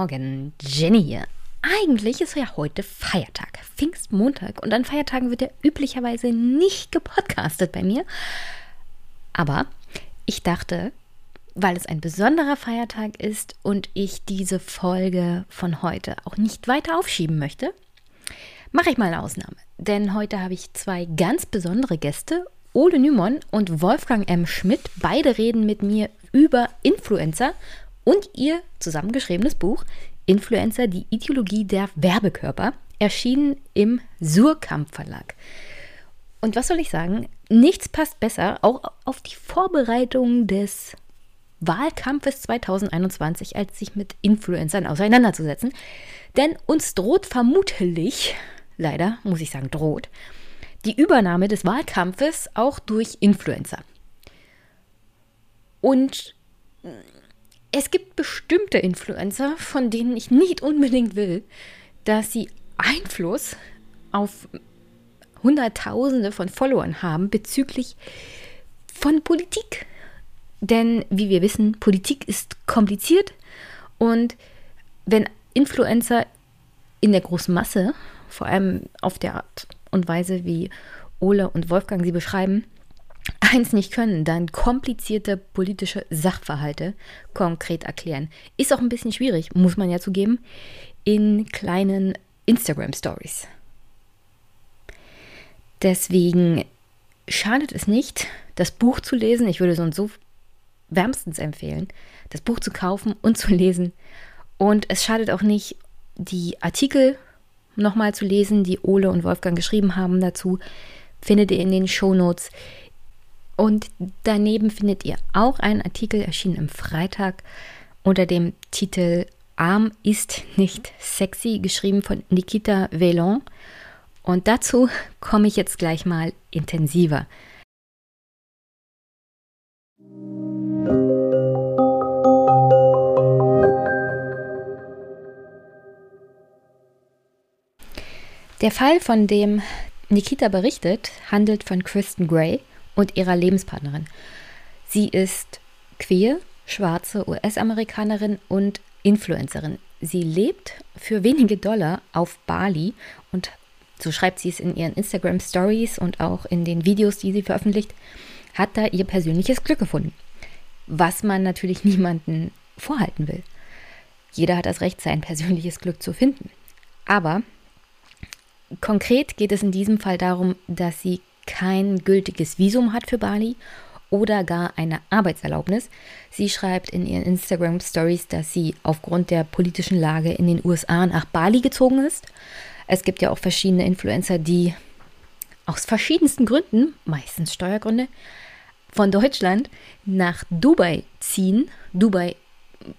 Morgen, Jenny hier. Eigentlich ist ja heute Feiertag, Pfingstmontag. Und an Feiertagen wird ja üblicherweise nicht gepodcastet bei mir. Aber ich dachte, weil es ein besonderer Feiertag ist und ich diese Folge von heute auch nicht weiter aufschieben möchte, mache ich mal eine Ausnahme. Denn heute habe ich zwei ganz besondere Gäste, Ole Nymon und Wolfgang M. Schmidt. Beide reden mit mir über Influencer und ihr zusammengeschriebenes Buch Influencer, die Ideologie der Werbekörper, erschienen im Surkamp Verlag. Und was soll ich sagen? Nichts passt besser, auch auf die Vorbereitung des Wahlkampfes 2021, als sich mit Influencern auseinanderzusetzen. Denn uns droht vermutlich, leider muss ich sagen, droht, die Übernahme des Wahlkampfes auch durch Influencer. Und es gibt bestimmte Influencer, von denen ich nicht unbedingt will, dass sie Einfluss auf Hunderttausende von Followern haben bezüglich von Politik. Denn wie wir wissen, Politik ist kompliziert und wenn Influencer in der großen Masse, vor allem auf der Art und Weise, wie Ole und Wolfgang sie beschreiben, eins nicht können, dann komplizierte politische Sachverhalte konkret erklären. Ist auch ein bisschen schwierig, muss man ja zugeben, in kleinen Instagram Stories. Deswegen schadet es nicht, das Buch zu lesen. Ich würde sonst so wärmstens empfehlen, das Buch zu kaufen und zu lesen. Und es schadet auch nicht, die Artikel nochmal zu lesen, die Ole und Wolfgang geschrieben haben dazu. Findet ihr in den Show Notes. Und daneben findet ihr auch einen Artikel, erschienen am Freitag, unter dem Titel Arm ist nicht sexy, geschrieben von Nikita Velon. Und dazu komme ich jetzt gleich mal intensiver. Der Fall, von dem Nikita berichtet, handelt von Kristen Gray und ihrer Lebenspartnerin. Sie ist queer, schwarze US-Amerikanerin und Influencerin. Sie lebt für wenige Dollar auf Bali und so schreibt sie es in ihren Instagram Stories und auch in den Videos, die sie veröffentlicht, hat da ihr persönliches Glück gefunden. Was man natürlich niemanden vorhalten will. Jeder hat das Recht, sein persönliches Glück zu finden. Aber konkret geht es in diesem Fall darum, dass sie kein gültiges Visum hat für Bali oder gar eine Arbeitserlaubnis. Sie schreibt in ihren Instagram Stories, dass sie aufgrund der politischen Lage in den USA nach Bali gezogen ist. Es gibt ja auch verschiedene Influencer, die aus verschiedensten Gründen, meistens Steuergründe, von Deutschland nach Dubai ziehen. Dubai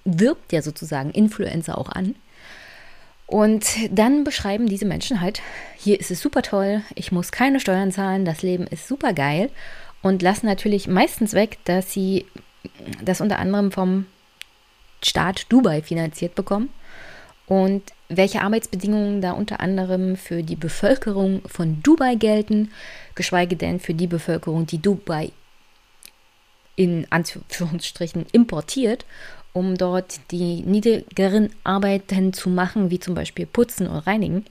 wirbt ja sozusagen Influencer auch an. Und dann beschreiben diese Menschen halt, hier ist es super toll, ich muss keine Steuern zahlen, das Leben ist super geil und lassen natürlich meistens weg, dass sie das unter anderem vom Staat Dubai finanziert bekommen. Und welche Arbeitsbedingungen da unter anderem für die Bevölkerung von Dubai gelten, geschweige denn für die Bevölkerung, die Dubai in Anführungsstrichen importiert um dort die niedrigeren Arbeiten zu machen, wie zum Beispiel putzen oder reinigen.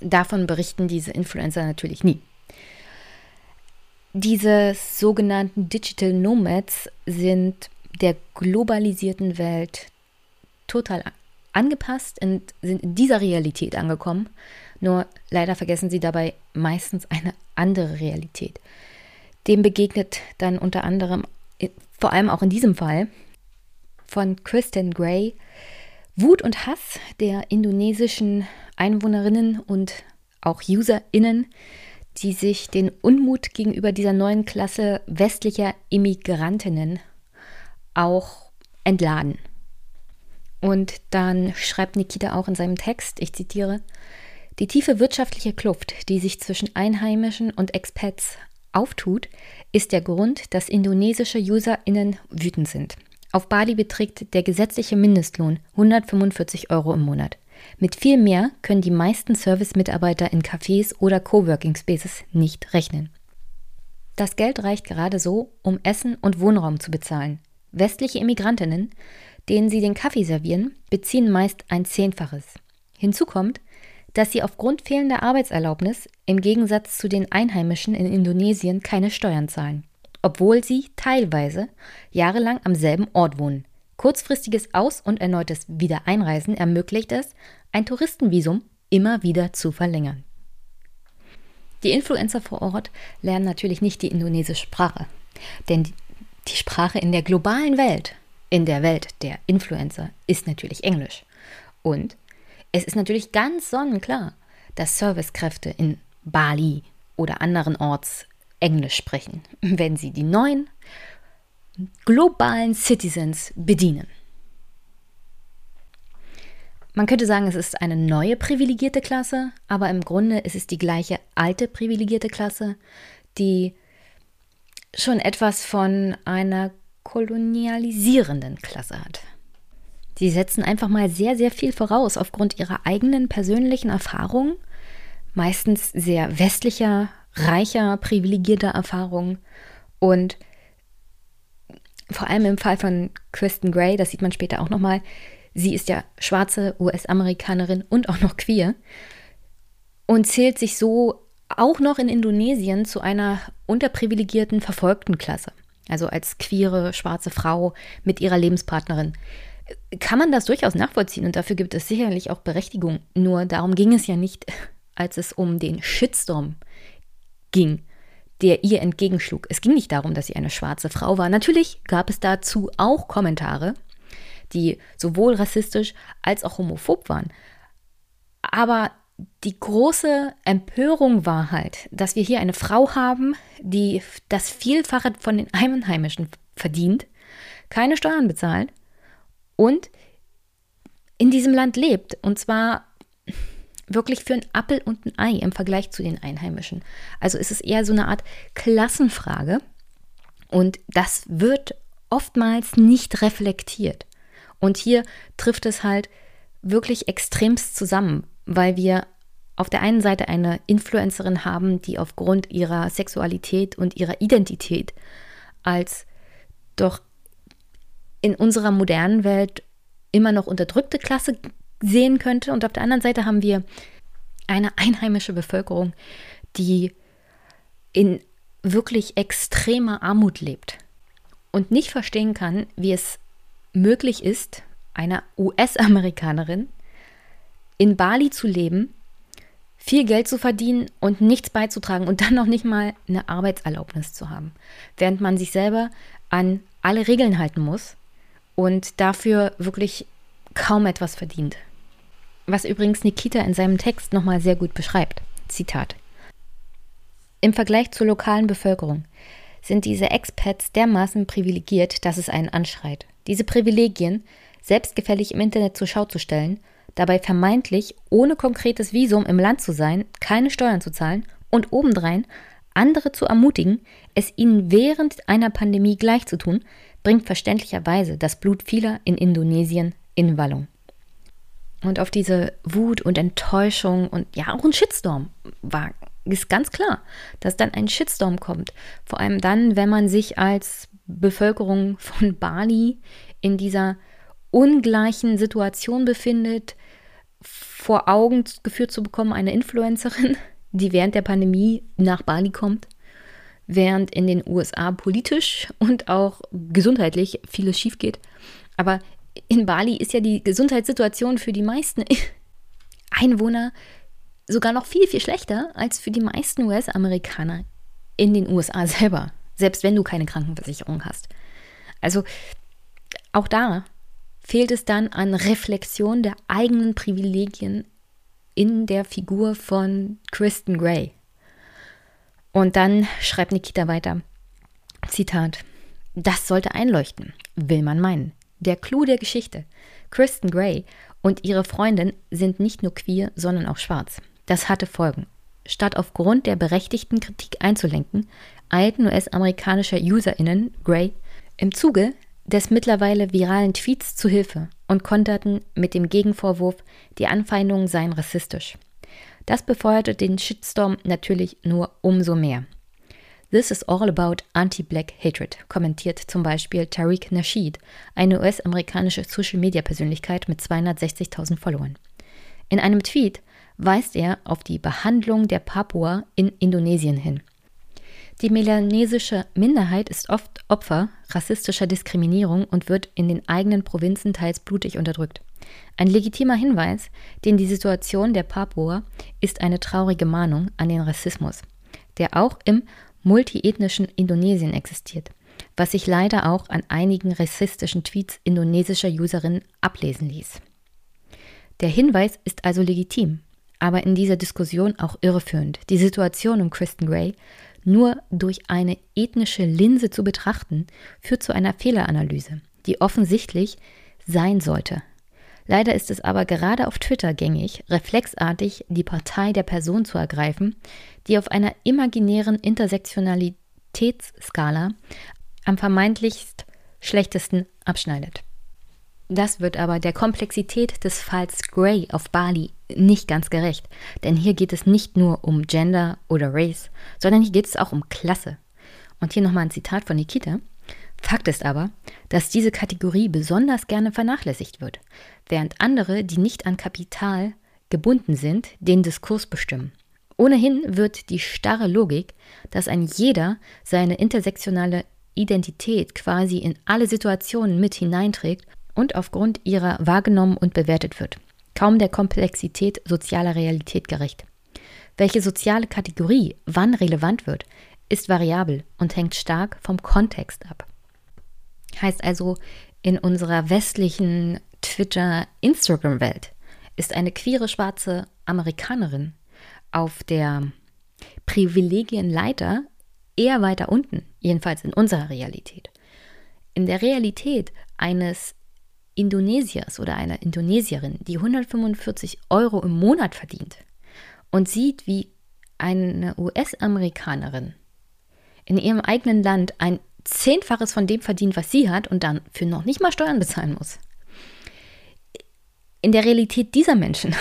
Davon berichten diese Influencer natürlich nie. Diese sogenannten Digital Nomads sind der globalisierten Welt total angepasst und sind in dieser Realität angekommen. Nur leider vergessen sie dabei meistens eine andere Realität. Dem begegnet dann unter anderem, vor allem auch in diesem Fall, von Kristen Gray Wut und Hass der indonesischen Einwohnerinnen und auch UserInnen, die sich den Unmut gegenüber dieser neuen Klasse westlicher Immigrantinnen auch entladen. Und dann schreibt Nikita auch in seinem Text, ich zitiere, die tiefe wirtschaftliche Kluft, die sich zwischen Einheimischen und Expats auftut, ist der Grund, dass indonesische UserInnen wütend sind. Auf Bali beträgt der gesetzliche Mindestlohn 145 Euro im Monat. Mit viel mehr können die meisten Service-Mitarbeiter in Cafés oder Coworking Spaces nicht rechnen. Das Geld reicht gerade so, um Essen und Wohnraum zu bezahlen. Westliche Immigrantinnen denen sie den Kaffee servieren, beziehen meist ein Zehnfaches. Hinzu kommt, dass sie aufgrund fehlender Arbeitserlaubnis im Gegensatz zu den Einheimischen in Indonesien keine Steuern zahlen, obwohl sie teilweise jahrelang am selben Ort wohnen. Kurzfristiges Aus- und erneutes Wiedereinreisen ermöglicht es, ein Touristenvisum immer wieder zu verlängern. Die Influencer vor Ort lernen natürlich nicht die indonesische Sprache, denn die Sprache in der globalen Welt, in der Welt der Influencer, ist natürlich Englisch. Und es ist natürlich ganz sonnenklar, dass Servicekräfte in Bali oder anderen Orts Englisch sprechen, wenn sie die neuen globalen Citizens bedienen. Man könnte sagen, es ist eine neue privilegierte Klasse, aber im Grunde ist es die gleiche alte privilegierte Klasse, die schon etwas von einer kolonialisierenden Klasse hat. Sie setzen einfach mal sehr, sehr viel voraus aufgrund ihrer eigenen persönlichen Erfahrungen, meistens sehr westlicher, reicher, privilegierter Erfahrungen und vor allem im Fall von Kristen Gray, das sieht man später auch nochmal, sie ist ja schwarze US-Amerikanerin und auch noch queer und zählt sich so auch noch in Indonesien zu einer unterprivilegierten, verfolgten Klasse. Also als queere, schwarze Frau mit ihrer Lebenspartnerin. Kann man das durchaus nachvollziehen und dafür gibt es sicherlich auch Berechtigung. Nur darum ging es ja nicht, als es um den Shitstorm ging, der ihr entgegenschlug. Es ging nicht darum, dass sie eine schwarze Frau war. Natürlich gab es dazu auch Kommentare, die sowohl rassistisch als auch homophob waren. Aber die große Empörung war halt, dass wir hier eine Frau haben, die das Vielfache von den Einheimischen verdient, keine Steuern bezahlt und in diesem Land lebt. Und zwar wirklich für ein Appel und ein Ei im Vergleich zu den Einheimischen. Also ist es eher so eine Art Klassenfrage. Und das wird oftmals nicht reflektiert. Und hier trifft es halt wirklich extremst zusammen, weil wir auf der einen Seite eine Influencerin haben, die aufgrund ihrer Sexualität und ihrer Identität als doch in unserer modernen Welt immer noch unterdrückte Klasse sehen könnte. Und auf der anderen Seite haben wir eine einheimische Bevölkerung, die in wirklich extremer Armut lebt und nicht verstehen kann, wie es möglich ist, einer US-Amerikanerin in Bali zu leben, viel Geld zu verdienen und nichts beizutragen und dann noch nicht mal eine Arbeitserlaubnis zu haben, während man sich selber an alle Regeln halten muss und dafür wirklich kaum etwas verdient. Was übrigens Nikita in seinem Text nochmal sehr gut beschreibt. Zitat. Im Vergleich zur lokalen Bevölkerung sind diese Expats dermaßen privilegiert, dass es einen anschreit. Diese Privilegien selbstgefällig im Internet zur Schau zu stellen, dabei vermeintlich ohne konkretes Visum im Land zu sein, keine Steuern zu zahlen und obendrein andere zu ermutigen, es ihnen während einer Pandemie gleichzutun, bringt verständlicherweise das Blut vieler in Indonesien in Wallung. Und auf diese Wut und Enttäuschung und ja auch ein Shitstorm war ist ganz klar, dass dann ein Shitstorm kommt. Vor allem dann, wenn man sich als Bevölkerung von Bali in dieser ungleichen Situation befindet, vor Augen geführt zu bekommen, eine Influencerin, die während der Pandemie nach Bali kommt, während in den USA politisch und auch gesundheitlich vieles schief geht. Aber in Bali ist ja die Gesundheitssituation für die meisten Einwohner sogar noch viel, viel schlechter als für die meisten US-Amerikaner in den USA selber, selbst wenn du keine Krankenversicherung hast. Also auch da fehlt es dann an Reflexion der eigenen Privilegien in der Figur von Kristen Gray. Und dann schreibt Nikita weiter, Zitat, das sollte einleuchten, will man meinen. Der Clou der Geschichte. Kristen Gray und ihre Freundin sind nicht nur queer, sondern auch schwarz. Das hatte Folgen. Statt aufgrund der berechtigten Kritik einzulenken, eilten US-amerikanische UserInnen Gray im Zuge des mittlerweile viralen Tweets zu Hilfe und konterten mit dem Gegenvorwurf, die Anfeindungen seien rassistisch. Das befeuerte den Shitstorm natürlich nur umso mehr. This is all about anti-black hatred, kommentiert zum Beispiel Tariq Nasheed, eine US-amerikanische Social-Media-Persönlichkeit mit 260.000 Followern. In einem Tweet weist er auf die Behandlung der Papua in Indonesien hin. Die melanesische Minderheit ist oft Opfer rassistischer Diskriminierung und wird in den eigenen Provinzen teils blutig unterdrückt. Ein legitimer Hinweis, denn die Situation der Papua ist eine traurige Mahnung an den Rassismus, der auch im multiethnischen Indonesien existiert, was sich leider auch an einigen rassistischen Tweets indonesischer Userinnen ablesen ließ. Der Hinweis ist also legitim, aber in dieser Diskussion auch irreführend. Die Situation um Kristen Gray nur durch eine ethnische Linse zu betrachten, führt zu einer Fehleranalyse, die offensichtlich sein sollte. Leider ist es aber gerade auf Twitter gängig, reflexartig die Partei der Person zu ergreifen, die auf einer imaginären Intersektionalitätsskala am vermeintlichst schlechtesten abschneidet. Das wird aber der Komplexität des Falls Gray auf Bali nicht ganz gerecht, denn hier geht es nicht nur um Gender oder Race, sondern hier geht es auch um Klasse. Und hier nochmal ein Zitat von Nikita. Fakt ist aber, dass diese Kategorie besonders gerne vernachlässigt wird, während andere, die nicht an Kapital gebunden sind, den Diskurs bestimmen. Ohnehin wird die starre Logik, dass ein jeder seine intersektionale Identität quasi in alle Situationen mit hineinträgt und aufgrund ihrer wahrgenommen und bewertet wird, kaum der Komplexität sozialer Realität gerecht. Welche soziale Kategorie wann relevant wird, ist variabel und hängt stark vom Kontext ab. Heißt also, in unserer westlichen Twitter-Instagram-Welt ist eine queere schwarze Amerikanerin auf der Privilegienleiter eher weiter unten, jedenfalls in unserer Realität. In der Realität eines Indonesiers oder einer Indonesierin, die 145 Euro im Monat verdient und sieht, wie eine US-Amerikanerin in ihrem eigenen Land ein Zehnfaches von dem verdient, was sie hat und dann für noch nicht mal Steuern bezahlen muss. In der Realität dieser Menschen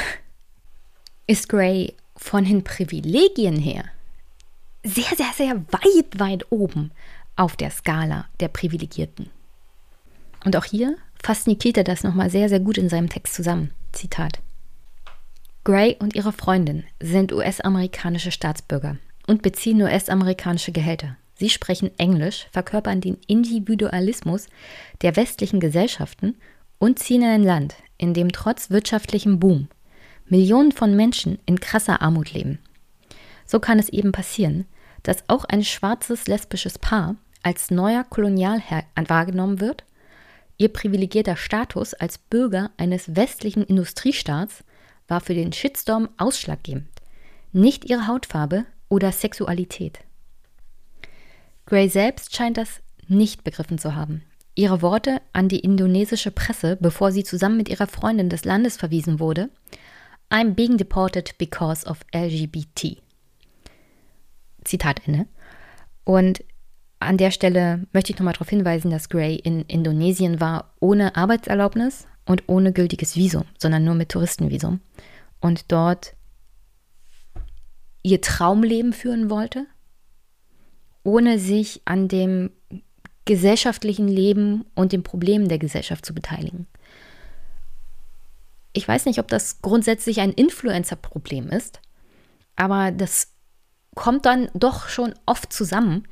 ist Gray von den Privilegien her sehr, sehr, sehr weit, weit oben auf der Skala der Privilegierten. Und auch hier fasst Nikita das nochmal sehr, sehr gut in seinem Text zusammen. Zitat. Gray und ihre Freundin sind US-amerikanische Staatsbürger und beziehen US-amerikanische Gehälter. Sie sprechen Englisch, verkörpern den Individualismus der westlichen Gesellschaften und ziehen in ein Land, in dem trotz wirtschaftlichem Boom Millionen von Menschen in krasser Armut leben. So kann es eben passieren, dass auch ein schwarzes lesbisches Paar als neuer Kolonialherr wahrgenommen wird, ihr privilegierter Status als Bürger eines westlichen Industriestaats war für den Shitstorm ausschlaggebend, nicht ihre Hautfarbe oder Sexualität. Gray selbst scheint das nicht begriffen zu haben. Ihre Worte an die indonesische Presse, bevor sie zusammen mit ihrer Freundin des Landes verwiesen wurde, I'm being deported because of LGBT. Zitat Ende. Und an der Stelle möchte ich nochmal darauf hinweisen, dass Gray in Indonesien war ohne Arbeitserlaubnis und ohne gültiges Visum, sondern nur mit Touristenvisum. Und dort ihr Traumleben führen wollte ohne sich an dem gesellschaftlichen Leben und den Problemen der Gesellschaft zu beteiligen. Ich weiß nicht, ob das grundsätzlich ein Influencer-Problem ist, aber das kommt dann doch schon oft zusammen.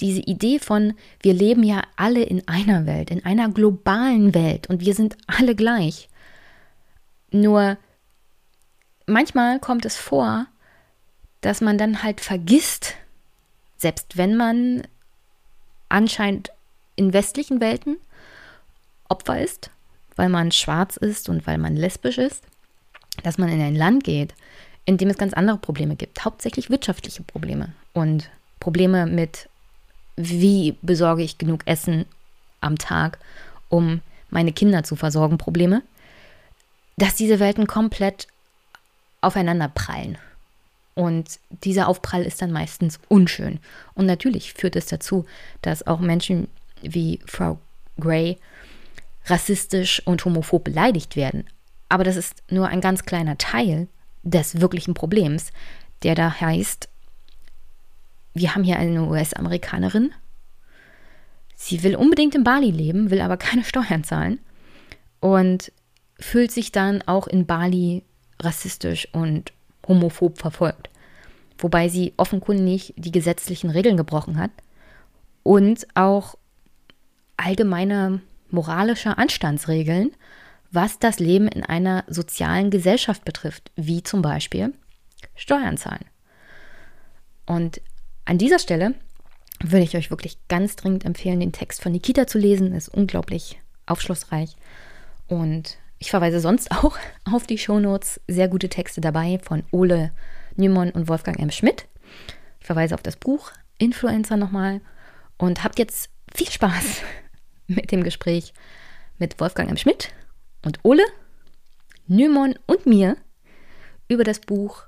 Diese Idee von, wir leben ja alle in einer Welt, in einer globalen Welt und wir sind alle gleich. Nur manchmal kommt es vor, dass man dann halt vergisst, selbst wenn man anscheinend in westlichen Welten Opfer ist, weil man schwarz ist und weil man lesbisch ist, dass man in ein Land geht, in dem es ganz andere Probleme gibt, hauptsächlich wirtschaftliche Probleme und Probleme mit, wie besorge ich genug Essen am Tag, um meine Kinder zu versorgen, Probleme, dass diese Welten komplett aufeinander prallen. Und dieser Aufprall ist dann meistens unschön. Und natürlich führt es dazu, dass auch Menschen wie Frau Gray rassistisch und homophob beleidigt werden. Aber das ist nur ein ganz kleiner Teil des wirklichen Problems, der da heißt, wir haben hier eine US-Amerikanerin. Sie will unbedingt in Bali leben, will aber keine Steuern zahlen und fühlt sich dann auch in Bali rassistisch und homophob verfolgt. Wobei sie offenkundig die gesetzlichen Regeln gebrochen hat und auch allgemeine moralische Anstandsregeln, was das Leben in einer sozialen Gesellschaft betrifft, wie zum Beispiel Steuern zahlen. Und an dieser Stelle würde ich euch wirklich ganz dringend empfehlen, den Text von Nikita zu lesen. Ist unglaublich aufschlussreich. Und ich verweise sonst auch auf die Shownotes. Sehr gute Texte dabei von Ole Nymon und Wolfgang M. Schmidt. Ich verweise auf das Buch Influencer nochmal. Und habt jetzt viel Spaß mit dem Gespräch mit Wolfgang M. Schmidt und Ole, Nymon und mir über das Buch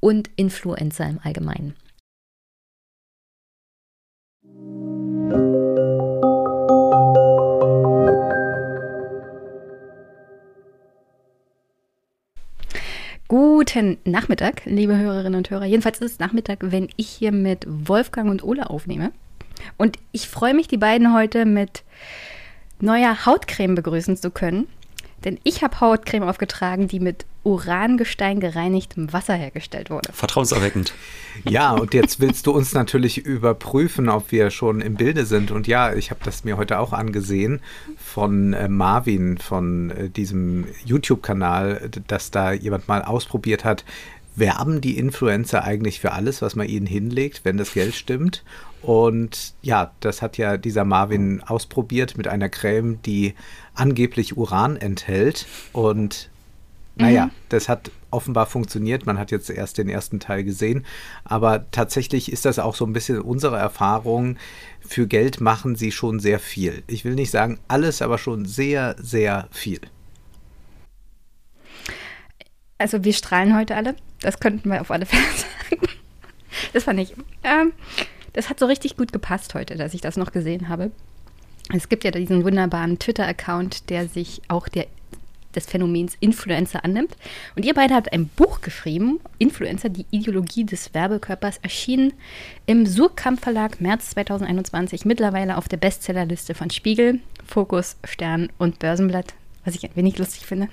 und Influencer im Allgemeinen. Guten Nachmittag, liebe Hörerinnen und Hörer. Jedenfalls ist es Nachmittag, wenn ich hier mit Wolfgang und Ole aufnehme. Und ich freue mich, die beiden heute mit neuer Hautcreme begrüßen zu können. Denn ich habe Hautcreme aufgetragen, die mit Urangestein gereinigtem Wasser hergestellt wurde. Vertrauenserweckend. Ja, und jetzt willst du uns natürlich überprüfen, ob wir schon im Bilde sind. Und ja, ich habe das mir heute auch angesehen von äh, Marvin, von äh, diesem YouTube-Kanal, dass da jemand mal ausprobiert hat, werben die Influencer eigentlich für alles, was man ihnen hinlegt, wenn das Geld stimmt? Und ja, das hat ja dieser Marvin ausprobiert mit einer Creme, die angeblich Uran enthält. Und naja, mhm. das hat offenbar funktioniert. Man hat jetzt erst den ersten Teil gesehen. Aber tatsächlich ist das auch so ein bisschen unsere Erfahrung. Für Geld machen sie schon sehr viel. Ich will nicht sagen alles, aber schon sehr, sehr viel. Also wir strahlen heute alle. Das könnten wir auf alle Fälle sagen. Das fand ich. Ähm, das hat so richtig gut gepasst heute, dass ich das noch gesehen habe. Es gibt ja diesen wunderbaren Twitter-Account, der sich auch der, des Phänomens Influencer annimmt. Und ihr beide habt ein Buch geschrieben, Influencer, die Ideologie des Werbekörpers, erschienen im Surkamp Verlag März 2021, mittlerweile auf der Bestsellerliste von Spiegel, Fokus, Stern und Börsenblatt, was ich ein wenig lustig finde.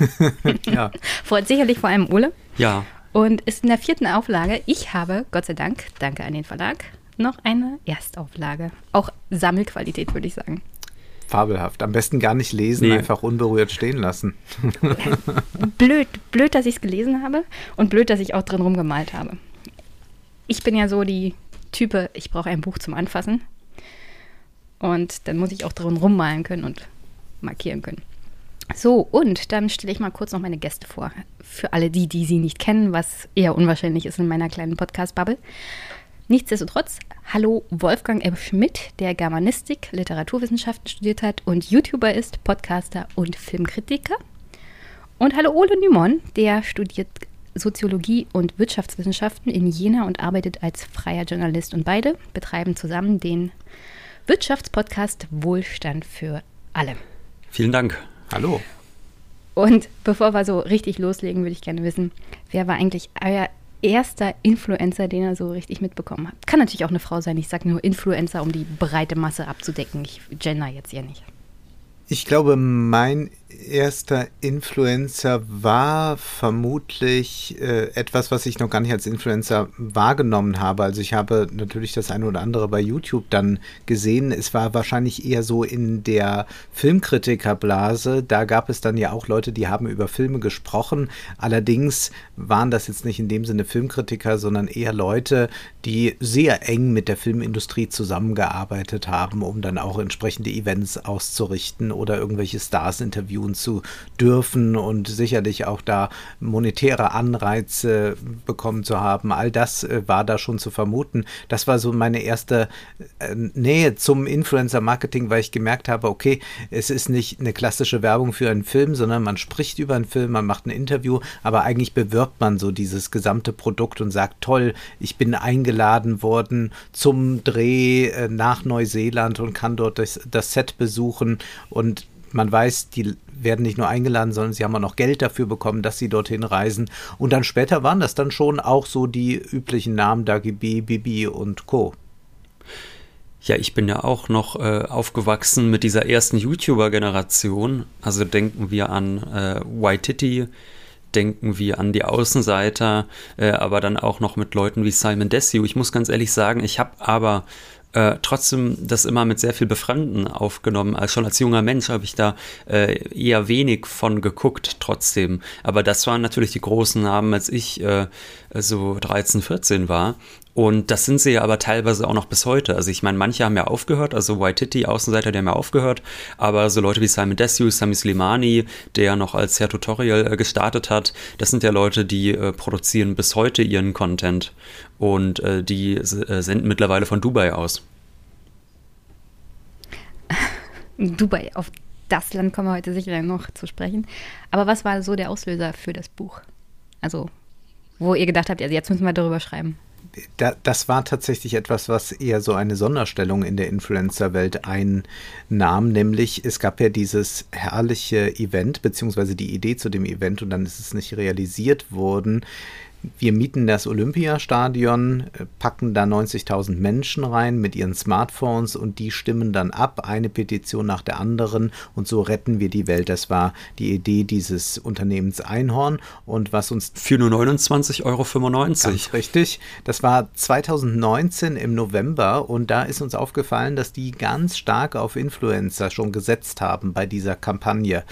ja. Freut sicherlich vor allem Ole. Ja. Und ist in der vierten Auflage. Ich habe, Gott sei Dank, danke an den Verlag, noch eine Erstauflage. Auch Sammelqualität, würde ich sagen. Fabelhaft. Am besten gar nicht lesen, nee. einfach unberührt stehen lassen. blöd, blöd, dass ich es gelesen habe und blöd, dass ich auch drin rumgemalt habe. Ich bin ja so die Type, ich brauche ein Buch zum Anfassen. Und dann muss ich auch drin rummalen können und markieren können. So, und dann stelle ich mal kurz noch meine Gäste vor. Für alle die, die sie nicht kennen, was eher unwahrscheinlich ist in meiner kleinen Podcast-Bubble. Nichtsdestotrotz, hallo Wolfgang M. Schmidt, der Germanistik, Literaturwissenschaften studiert hat und YouTuber ist, Podcaster und Filmkritiker. Und hallo Ole Nymon, der studiert Soziologie und Wirtschaftswissenschaften in Jena und arbeitet als freier Journalist. Und beide betreiben zusammen den Wirtschaftspodcast Wohlstand für alle. Vielen Dank. Hallo. Und bevor wir so richtig loslegen, würde ich gerne wissen, wer war eigentlich euer erster Influencer, den er so richtig mitbekommen hat? Kann natürlich auch eine Frau sein. Ich sage nur Influencer, um die breite Masse abzudecken. Ich gender jetzt ja nicht. Ich glaube, mein erster Influencer war vermutlich äh, etwas, was ich noch gar nicht als Influencer wahrgenommen habe. Also ich habe natürlich das eine oder andere bei YouTube dann gesehen. Es war wahrscheinlich eher so in der Filmkritikerblase. Da gab es dann ja auch Leute, die haben über Filme gesprochen. Allerdings waren das jetzt nicht in dem Sinne Filmkritiker, sondern eher Leute, die sehr eng mit der Filmindustrie zusammengearbeitet haben, um dann auch entsprechende Events auszurichten oder irgendwelche Stars interviewen tun zu dürfen und sicherlich auch da monetäre Anreize bekommen zu haben. All das äh, war da schon zu vermuten. Das war so meine erste äh, Nähe zum Influencer-Marketing, weil ich gemerkt habe, okay, es ist nicht eine klassische Werbung für einen Film, sondern man spricht über einen Film, man macht ein Interview, aber eigentlich bewirbt man so dieses gesamte Produkt und sagt, toll, ich bin eingeladen worden zum Dreh äh, nach Neuseeland und kann dort das, das Set besuchen und man weiß, die werden nicht nur eingeladen, sondern sie haben auch noch Geld dafür bekommen, dass sie dorthin reisen. Und dann später waren das dann schon auch so die üblichen Namen Dagi B, Bibi und Co. Ja, ich bin ja auch noch äh, aufgewachsen mit dieser ersten YouTuber-Generation. Also denken wir an äh, Waititi, denken wir an die Außenseiter, äh, aber dann auch noch mit Leuten wie Simon Desue. Ich muss ganz ehrlich sagen, ich habe aber äh, trotzdem das immer mit sehr viel Befremden aufgenommen. Also schon als junger Mensch habe ich da äh, eher wenig von geguckt trotzdem. Aber das waren natürlich die großen Namen, als ich äh, so 13, 14 war. Und das sind sie ja aber teilweise auch noch bis heute. Also ich meine, manche haben ja aufgehört, also Waititi, Außenseiter, die haben ja aufgehört, aber so Leute wie Simon Desue, Sami Slimani, der ja noch als Herr Tutorial äh, gestartet hat, das sind ja Leute, die äh, produzieren bis heute ihren Content und äh, die senden mittlerweile von Dubai aus. Dubai, auf das Land kommen wir heute sicher noch zu sprechen. Aber was war so der Auslöser für das Buch? Also, wo ihr gedacht habt, also jetzt müssen wir darüber schreiben da, das war tatsächlich etwas, was eher so eine Sonderstellung in der Influencer-Welt einnahm, nämlich es gab ja dieses herrliche Event, beziehungsweise die Idee zu dem Event und dann ist es nicht realisiert worden, wir mieten das Olympiastadion, äh, packen da 90.000 Menschen rein mit ihren Smartphones und die stimmen dann ab, eine Petition nach der anderen und so retten wir die Welt. Das war die Idee dieses Unternehmens Einhorn und was uns... Für nur 29,95 Euro. Ganz richtig. Das war 2019 im November und da ist uns aufgefallen, dass die ganz stark auf Influencer schon gesetzt haben bei dieser Kampagne.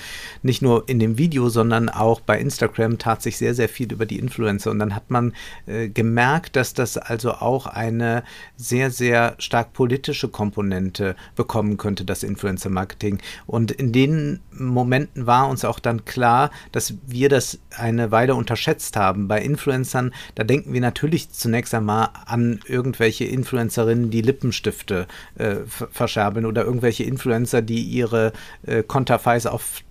Nicht nur in dem Video, sondern auch bei Instagram tat sich sehr, sehr viel über die Influencer und dann hat man äh, gemerkt, dass das also auch eine sehr, sehr stark politische Komponente bekommen könnte, das Influencer-Marketing. Und in den Momenten war uns auch dann klar, dass wir das eine Weile unterschätzt haben. Bei Influencern, da denken wir natürlich zunächst einmal an irgendwelche Influencerinnen, die Lippenstifte äh, verscherbeln oder irgendwelche Influencer, die ihre äh, Konterfeis auf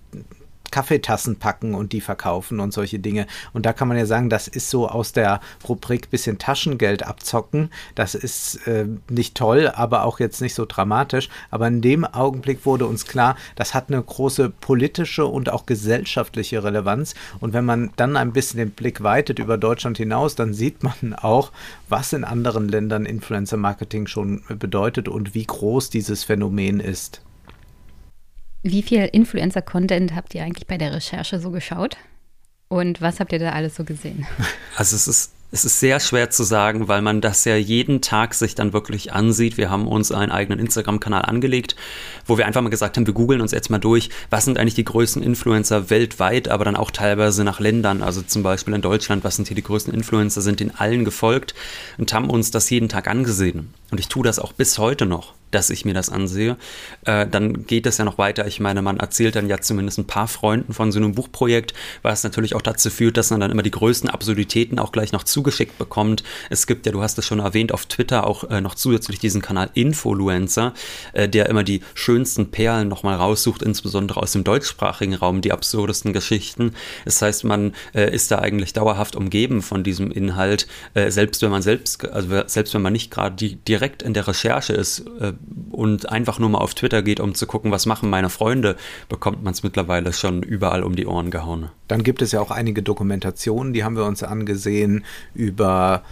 Kaffeetassen packen und die verkaufen und solche Dinge. Und da kann man ja sagen, das ist so aus der Rubrik bisschen Taschengeld abzocken. Das ist äh, nicht toll, aber auch jetzt nicht so dramatisch. Aber in dem Augenblick wurde uns klar, das hat eine große politische und auch gesellschaftliche Relevanz. Und wenn man dann ein bisschen den Blick weitet über Deutschland hinaus, dann sieht man auch, was in anderen Ländern Influencer Marketing schon bedeutet und wie groß dieses Phänomen ist. Wie viel Influencer-Content habt ihr eigentlich bei der Recherche so geschaut? Und was habt ihr da alles so gesehen? Also es ist es ist sehr schwer zu sagen, weil man das ja jeden Tag sich dann wirklich ansieht. Wir haben uns einen eigenen Instagram-Kanal angelegt, wo wir einfach mal gesagt haben, wir googeln uns jetzt mal durch, was sind eigentlich die größten Influencer weltweit, aber dann auch teilweise nach Ländern, also zum Beispiel in Deutschland, was sind hier die größten Influencer, sind in allen gefolgt und haben uns das jeden Tag angesehen. Und ich tue das auch bis heute noch dass ich mir das ansehe. Äh, dann geht es ja noch weiter. Ich meine, man erzählt dann ja zumindest ein paar Freunden von so einem Buchprojekt, was natürlich auch dazu führt, dass man dann immer die größten Absurditäten auch gleich noch zugeschickt bekommt. Es gibt ja, du hast es schon erwähnt, auf Twitter auch äh, noch zusätzlich diesen Kanal Influencer, äh, der immer die schönsten Perlen nochmal raussucht, insbesondere aus dem deutschsprachigen Raum, die absurdesten Geschichten. Das heißt, man äh, ist da eigentlich dauerhaft umgeben von diesem Inhalt, äh, selbst wenn man selbst, also selbst wenn man nicht gerade direkt in der Recherche ist, äh, und einfach nur mal auf Twitter geht, um zu gucken, was machen meine Freunde, bekommt man es mittlerweile schon überall um die Ohren gehauen. Dann gibt es ja auch einige Dokumentationen, die haben wir uns angesehen über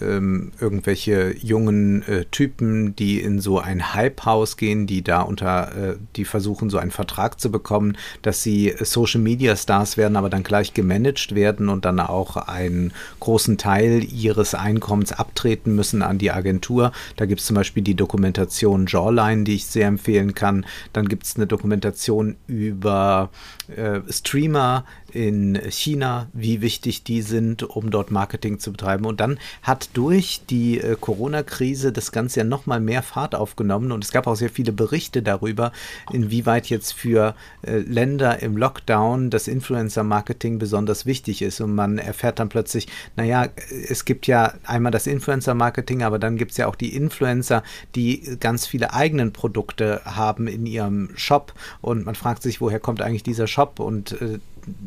ähm, irgendwelche jungen äh, Typen, die in so ein Hype-Haus gehen, die da unter, äh, die versuchen, so einen Vertrag zu bekommen, dass sie Social-Media-Stars werden, aber dann gleich gemanagt werden und dann auch einen großen Teil ihres Einkommens abtreten müssen an die Agentur. Da gibt es zum Beispiel die Dokumentation Jawline, die ich sehr empfehlen kann. Dann gibt es eine Dokumentation über äh, Streamer, in China, wie wichtig die sind, um dort Marketing zu betreiben. Und dann hat durch die äh, Corona-Krise das Ganze ja nochmal mehr Fahrt aufgenommen und es gab auch sehr viele Berichte darüber, inwieweit jetzt für äh, Länder im Lockdown das Influencer-Marketing besonders wichtig ist. Und man erfährt dann plötzlich, naja, es gibt ja einmal das Influencer-Marketing, aber dann gibt es ja auch die Influencer, die ganz viele eigenen Produkte haben in ihrem Shop und man fragt sich, woher kommt eigentlich dieser Shop und äh,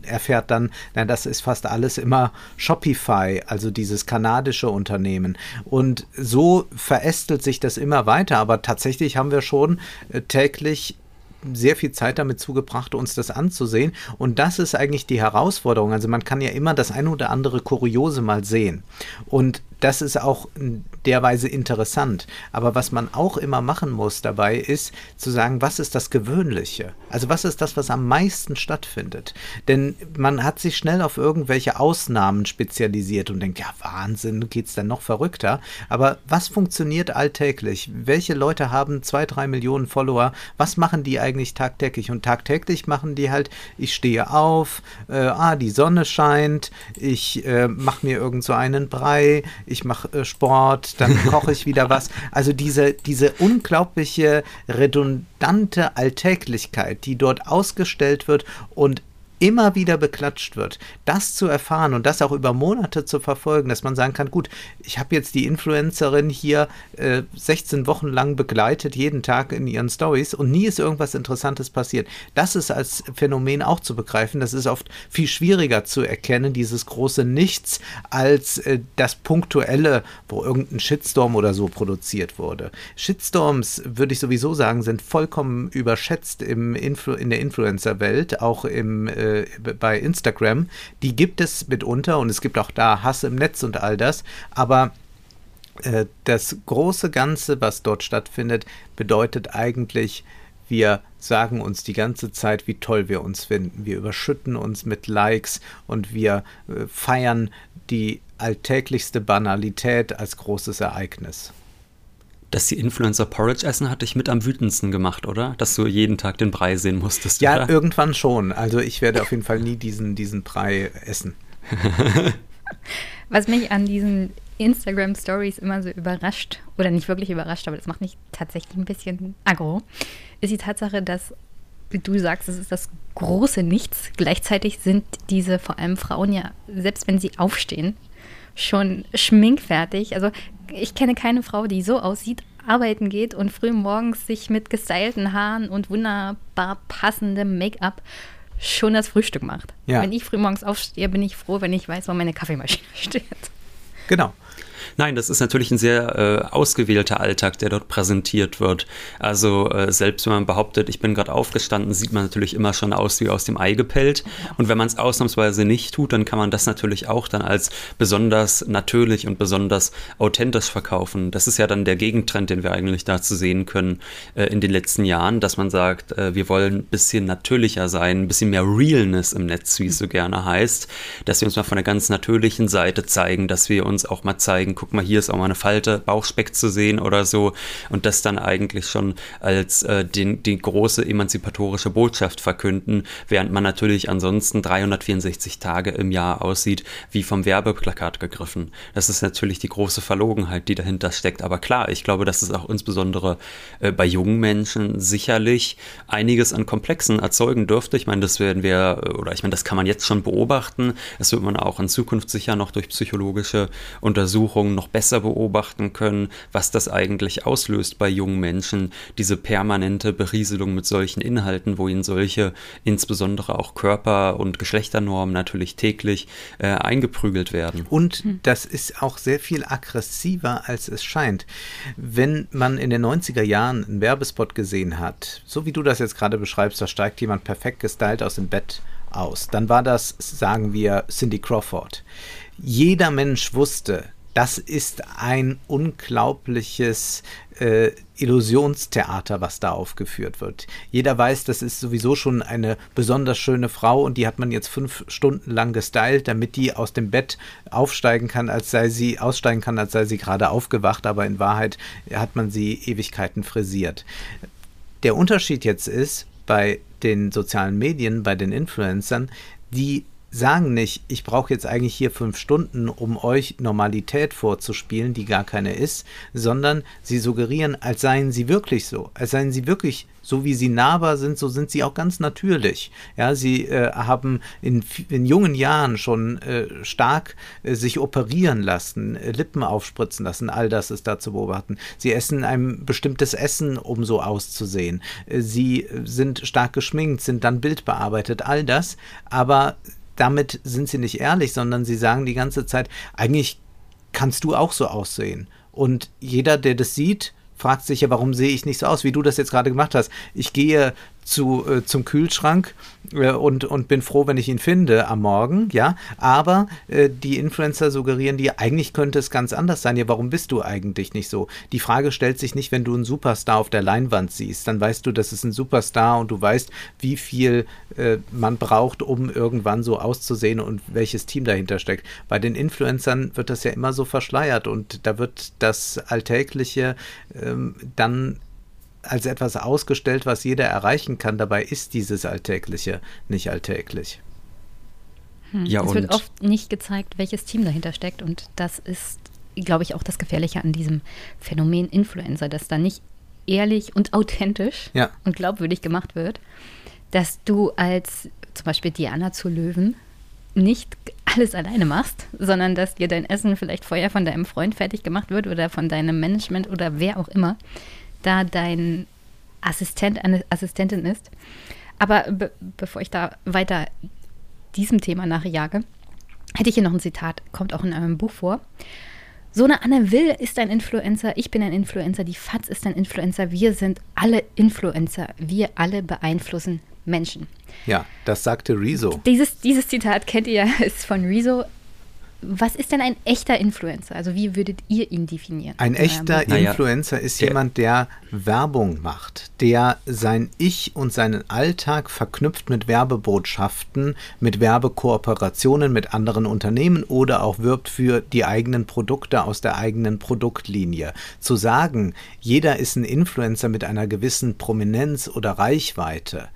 erfährt dann, na, das ist fast alles immer Shopify, also dieses kanadische Unternehmen. Und so verästelt sich das immer weiter, aber tatsächlich haben wir schon äh, täglich sehr viel Zeit damit zugebracht, uns das anzusehen. Und das ist eigentlich die Herausforderung. Also man kann ja immer das eine oder andere Kuriose mal sehen. Und das ist auch in der Weise interessant. Aber was man auch immer machen muss dabei, ist zu sagen, was ist das Gewöhnliche? Also was ist das, was am meisten stattfindet? Denn man hat sich schnell auf irgendwelche Ausnahmen spezialisiert und denkt, ja, Wahnsinn, geht es denn noch verrückter? Aber was funktioniert alltäglich? Welche Leute haben zwei, drei Millionen Follower? Was machen die eigentlich tagtäglich? Und tagtäglich machen die halt, ich stehe auf, äh, ah, die Sonne scheint, ich äh, mache mir irgend so einen Brei, ich mache äh, Sport, dann koche ich wieder was. Also diese, diese unglaubliche redundante Alltäglichkeit, die dort ausgestellt wird und immer wieder beklatscht wird, das zu erfahren und das auch über Monate zu verfolgen, dass man sagen kann, gut, ich habe jetzt die Influencerin hier äh, 16 Wochen lang begleitet, jeden Tag in ihren Stories und nie ist irgendwas Interessantes passiert. Das ist als Phänomen auch zu begreifen. Das ist oft viel schwieriger zu erkennen, dieses große Nichts, als äh, das Punktuelle, wo irgendein Shitstorm oder so produziert wurde. Shitstorms, würde ich sowieso sagen, sind vollkommen überschätzt im Influ in der Influencer-Welt, auch im äh, äh, bei Instagram, die gibt es mitunter und es gibt auch da Hass im Netz und all das, aber äh, das große Ganze, was dort stattfindet, bedeutet eigentlich, wir sagen uns die ganze Zeit, wie toll wir uns finden. Wir überschütten uns mit Likes und wir äh, feiern die alltäglichste Banalität als großes Ereignis dass die Influencer Porridge essen, hat dich mit am wütendsten gemacht, oder? Dass du jeden Tag den Brei sehen musstest. Ja, oder? irgendwann schon. Also ich werde auf jeden Fall nie diesen, diesen Brei essen. Was mich an diesen Instagram Stories immer so überrascht, oder nicht wirklich überrascht, aber das macht mich tatsächlich ein bisschen aggro, ist die Tatsache, dass wie du sagst, es ist das große Nichts. Gleichzeitig sind diese vor allem Frauen ja, selbst wenn sie aufstehen, schon schminkfertig. Also ich kenne keine Frau, die so aussieht, arbeiten geht und früh morgens sich mit gestylten Haaren und wunderbar passendem Make-up schon das Frühstück macht. Ja. Wenn ich früh morgens aufstehe, bin ich froh, wenn ich weiß, wo meine Kaffeemaschine steht. Genau. Nein, das ist natürlich ein sehr äh, ausgewählter Alltag, der dort präsentiert wird. Also äh, selbst wenn man behauptet, ich bin gerade aufgestanden, sieht man natürlich immer schon aus wie aus dem Ei gepellt. Und wenn man es ausnahmsweise nicht tut, dann kann man das natürlich auch dann als besonders natürlich und besonders authentisch verkaufen. Das ist ja dann der Gegentrend, den wir eigentlich dazu sehen können äh, in den letzten Jahren, dass man sagt, äh, wir wollen ein bisschen natürlicher sein, ein bisschen mehr Realness im Netz, wie es so gerne heißt, dass wir uns mal von der ganz natürlichen Seite zeigen, dass wir uns auch mal zeigen, guck mal, hier ist auch mal eine Falte Bauchspeck zu sehen oder so und das dann eigentlich schon als äh, den, die große emanzipatorische Botschaft verkünden, während man natürlich ansonsten 364 Tage im Jahr aussieht, wie vom Werbeplakat gegriffen. Das ist natürlich die große Verlogenheit, die dahinter steckt. Aber klar, ich glaube, dass es auch insbesondere äh, bei jungen Menschen sicherlich einiges an Komplexen erzeugen dürfte. Ich meine, das werden wir, äh, oder ich meine, das kann man jetzt schon beobachten. Das wird man auch in Zukunft sicher noch durch psychologische Untersuchungen noch besser beobachten können, was das eigentlich auslöst bei jungen Menschen, diese permanente Berieselung mit solchen Inhalten, wo ihnen solche insbesondere auch Körper- und Geschlechternormen natürlich täglich äh, eingeprügelt werden. Und hm. das ist auch sehr viel aggressiver, als es scheint. Wenn man in den 90er Jahren einen Werbespot gesehen hat, so wie du das jetzt gerade beschreibst, da steigt jemand perfekt gestylt aus dem Bett aus, dann war das, sagen wir, Cindy Crawford. Jeder Mensch wusste, das ist ein unglaubliches äh, Illusionstheater, was da aufgeführt wird. Jeder weiß, das ist sowieso schon eine besonders schöne Frau und die hat man jetzt fünf Stunden lang gestylt, damit die aus dem Bett aufsteigen kann, als sei sie aussteigen kann, als sei sie gerade aufgewacht, aber in Wahrheit hat man sie Ewigkeiten frisiert. Der Unterschied jetzt ist, bei den sozialen Medien, bei den Influencern, die sagen nicht, ich brauche jetzt eigentlich hier fünf Stunden, um euch Normalität vorzuspielen, die gar keine ist, sondern sie suggerieren, als seien sie wirklich so, als seien sie wirklich so wie sie nahbar sind, so sind sie auch ganz natürlich. Ja, sie äh, haben in, in jungen Jahren schon äh, stark äh, sich operieren lassen, äh, Lippen aufspritzen lassen, all das ist da zu beobachten. Sie essen ein bestimmtes Essen, um so auszusehen. Äh, sie sind stark geschminkt, sind dann bildbearbeitet, all das, aber damit sind sie nicht ehrlich, sondern sie sagen die ganze Zeit, eigentlich kannst du auch so aussehen. Und jeder, der das sieht, fragt sich ja, warum sehe ich nicht so aus, wie du das jetzt gerade gemacht hast. Ich gehe zu, äh, zum Kühlschrank äh, und, und bin froh, wenn ich ihn finde am Morgen, ja. Aber äh, die Influencer suggerieren dir, eigentlich könnte es ganz anders sein. Ja, warum bist du eigentlich nicht so? Die Frage stellt sich nicht, wenn du einen Superstar auf der Leinwand siehst. Dann weißt du, das ist ein Superstar und du weißt, wie viel äh, man braucht, um irgendwann so auszusehen und welches Team dahinter steckt. Bei den Influencern wird das ja immer so verschleiert und da wird das Alltägliche ähm, dann als etwas ausgestellt, was jeder erreichen kann. Dabei ist dieses Alltägliche nicht alltäglich. Hm. Ja, es wird oft nicht gezeigt, welches Team dahinter steckt. Und das ist, glaube ich, auch das Gefährliche an diesem Phänomen Influencer, dass da nicht ehrlich und authentisch ja. und glaubwürdig gemacht wird, dass du als zum Beispiel Diana zu Löwen nicht alles alleine machst, sondern dass dir dein Essen vielleicht vorher von deinem Freund fertig gemacht wird oder von deinem Management oder wer auch immer da dein Assistent, eine Assistentin ist. Aber be bevor ich da weiter diesem Thema nachjage, hätte ich hier noch ein Zitat, kommt auch in einem Buch vor. So eine Anne Will ist ein Influencer, ich bin ein Influencer, die FATS ist ein Influencer, wir sind alle Influencer, wir alle beeinflussen Menschen. Ja, das sagte Rezo. Dieses, dieses Zitat kennt ihr, ist von Rezo was ist denn ein echter Influencer? Also wie würdet ihr ihn definieren? Ein echter Influencer ist jemand, der Werbung macht, der sein Ich und seinen Alltag verknüpft mit Werbebotschaften, mit Werbekooperationen mit anderen Unternehmen oder auch wirbt für die eigenen Produkte aus der eigenen Produktlinie. Zu sagen, jeder ist ein Influencer mit einer gewissen Prominenz oder Reichweite,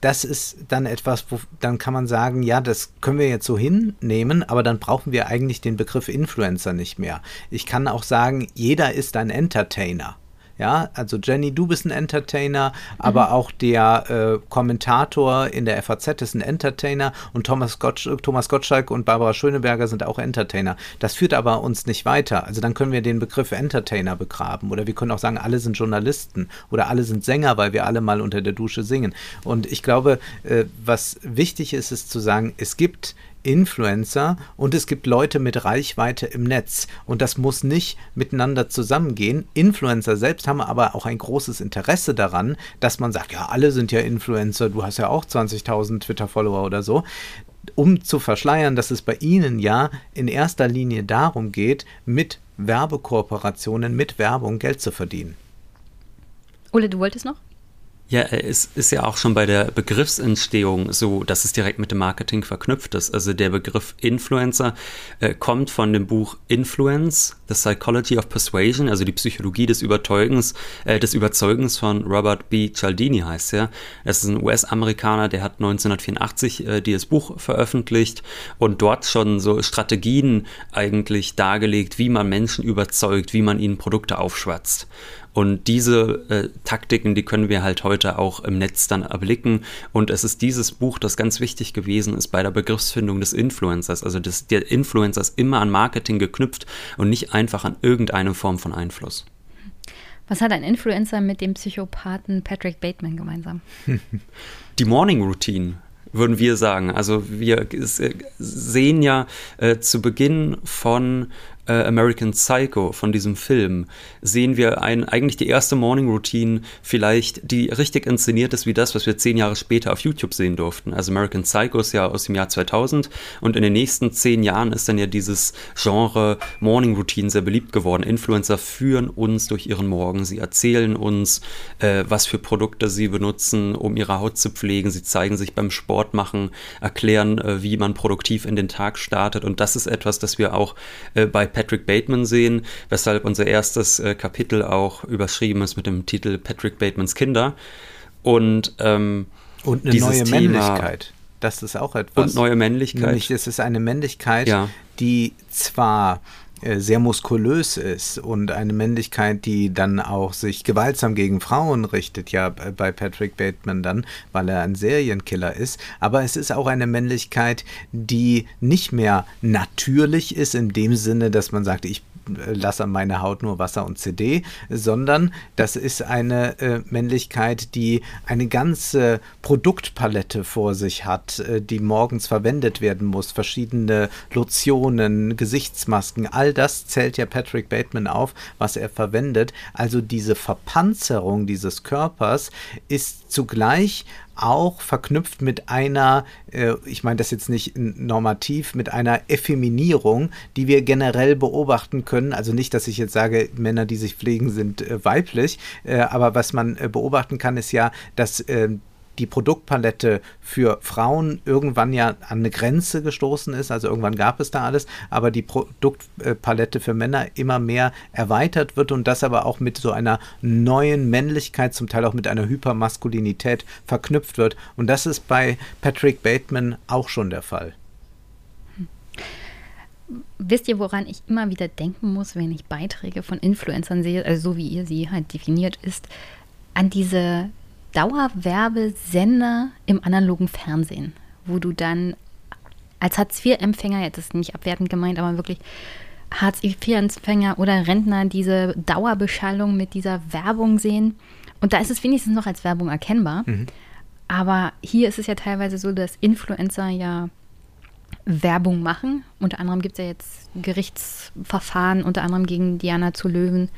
das ist dann etwas, wo dann kann man sagen, ja, das können wir jetzt so hinnehmen, aber dann brauchen wir eigentlich den Begriff Influencer nicht mehr. Ich kann auch sagen, jeder ist ein Entertainer. Ja, also Jenny, du bist ein Entertainer, aber mhm. auch der äh, Kommentator in der FAZ ist ein Entertainer und Thomas, Gottsch Thomas Gottschalk und Barbara Schöneberger sind auch Entertainer. Das führt aber uns nicht weiter. Also dann können wir den Begriff Entertainer begraben oder wir können auch sagen, alle sind Journalisten oder alle sind Sänger, weil wir alle mal unter der Dusche singen. Und ich glaube, äh, was wichtig ist, ist zu sagen, es gibt Influencer und es gibt Leute mit Reichweite im Netz. Und das muss nicht miteinander zusammengehen. Influencer selbst haben aber auch ein großes Interesse daran, dass man sagt, ja, alle sind ja Influencer, du hast ja auch 20.000 Twitter-Follower oder so. Um zu verschleiern, dass es bei ihnen ja in erster Linie darum geht, mit Werbekooperationen, mit Werbung Geld zu verdienen. Ole, du wolltest noch? Ja, es ist ja auch schon bei der Begriffsentstehung so, dass es direkt mit dem Marketing verknüpft ist. Also der Begriff Influencer äh, kommt von dem Buch Influence, The Psychology of Persuasion, also die Psychologie des Überzeugens, äh, des Überzeugens von Robert B. Cialdini heißt er. Das ist ein US-Amerikaner, der hat 1984 äh, dieses Buch veröffentlicht und dort schon so Strategien eigentlich dargelegt, wie man Menschen überzeugt, wie man ihnen Produkte aufschwatzt. Und diese äh, Taktiken, die können wir halt heute auch im Netz dann erblicken. Und es ist dieses Buch, das ganz wichtig gewesen ist bei der Begriffsfindung des Influencers. Also des, der Influencer ist immer an Marketing geknüpft und nicht einfach an irgendeine Form von Einfluss. Was hat ein Influencer mit dem Psychopathen Patrick Bateman gemeinsam? Die Morning Routine würden wir sagen. Also wir sehen ja äh, zu Beginn von äh, American Psycho, von diesem Film, sehen wir ein, eigentlich die erste Morning Routine vielleicht, die richtig inszeniert ist wie das, was wir zehn Jahre später auf YouTube sehen durften. Also American Psycho ist ja aus dem Jahr 2000 und in den nächsten zehn Jahren ist dann ja dieses Genre Morning Routine sehr beliebt geworden. Influencer führen uns durch ihren Morgen, sie erzählen uns, äh, was für Produkte sie benutzen, um ihre Haut zu pflegen. Sie zeigen sich beim Sport machen, erklären, äh, wie man produktiv in den Tag startet und das ist etwas, das wir auch äh, bei Patrick Bateman sehen, weshalb unser erstes äh, Kapitel auch überschrieben ist mit dem Titel Patrick Batemans Kinder. Und, ähm, und eine neue Thema, Männlichkeit. Das ist auch etwas. Und neue Männlichkeit. Nämlich, es ist eine Männlichkeit, ja. die zwar sehr muskulös ist und eine Männlichkeit, die dann auch sich gewaltsam gegen Frauen richtet, ja bei Patrick Bateman dann, weil er ein Serienkiller ist. Aber es ist auch eine Männlichkeit, die nicht mehr natürlich ist in dem Sinne, dass man sagt, ich äh, lass an meine Haut nur Wasser und CD, sondern das ist eine äh, Männlichkeit, die eine ganze Produktpalette vor sich hat, äh, die morgens verwendet werden muss. Verschiedene Lotionen, Gesichtsmasken, all das zählt ja Patrick Bateman auf, was er verwendet. Also diese Verpanzerung dieses Körpers ist zugleich auch verknüpft mit einer, äh, ich meine das jetzt nicht normativ, mit einer Effeminierung, die wir generell beobachten können. Also nicht, dass ich jetzt sage, Männer, die sich pflegen, sind äh, weiblich, äh, aber was man äh, beobachten kann, ist ja, dass äh, die Produktpalette für Frauen irgendwann ja an eine Grenze gestoßen ist. Also irgendwann gab es da alles, aber die Produktpalette für Männer immer mehr erweitert wird und das aber auch mit so einer neuen Männlichkeit, zum Teil auch mit einer Hypermaskulinität verknüpft wird. Und das ist bei Patrick Bateman auch schon der Fall. Wisst ihr, woran ich immer wieder denken muss, wenn ich Beiträge von Influencern sehe, also so wie ihr sie halt definiert ist, an diese Dauerwerbesender im analogen Fernsehen, wo du dann als Hartz-IV-Empfänger, jetzt ist nicht abwertend gemeint, aber wirklich Hartz-IV-Empfänger oder Rentner diese Dauerbeschallung mit dieser Werbung sehen. Und da ist es wenigstens noch als Werbung erkennbar. Mhm. Aber hier ist es ja teilweise so, dass Influencer ja Werbung machen. Unter anderem gibt es ja jetzt Gerichtsverfahren, unter anderem gegen Diana zu Löwen,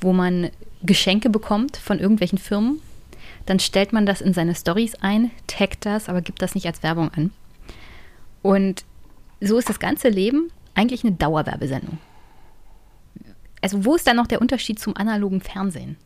wo man Geschenke bekommt von irgendwelchen Firmen dann stellt man das in seine Stories ein, taggt das, aber gibt das nicht als Werbung an. Und so ist das ganze Leben eigentlich eine Dauerwerbesendung. Also wo ist da noch der Unterschied zum analogen Fernsehen?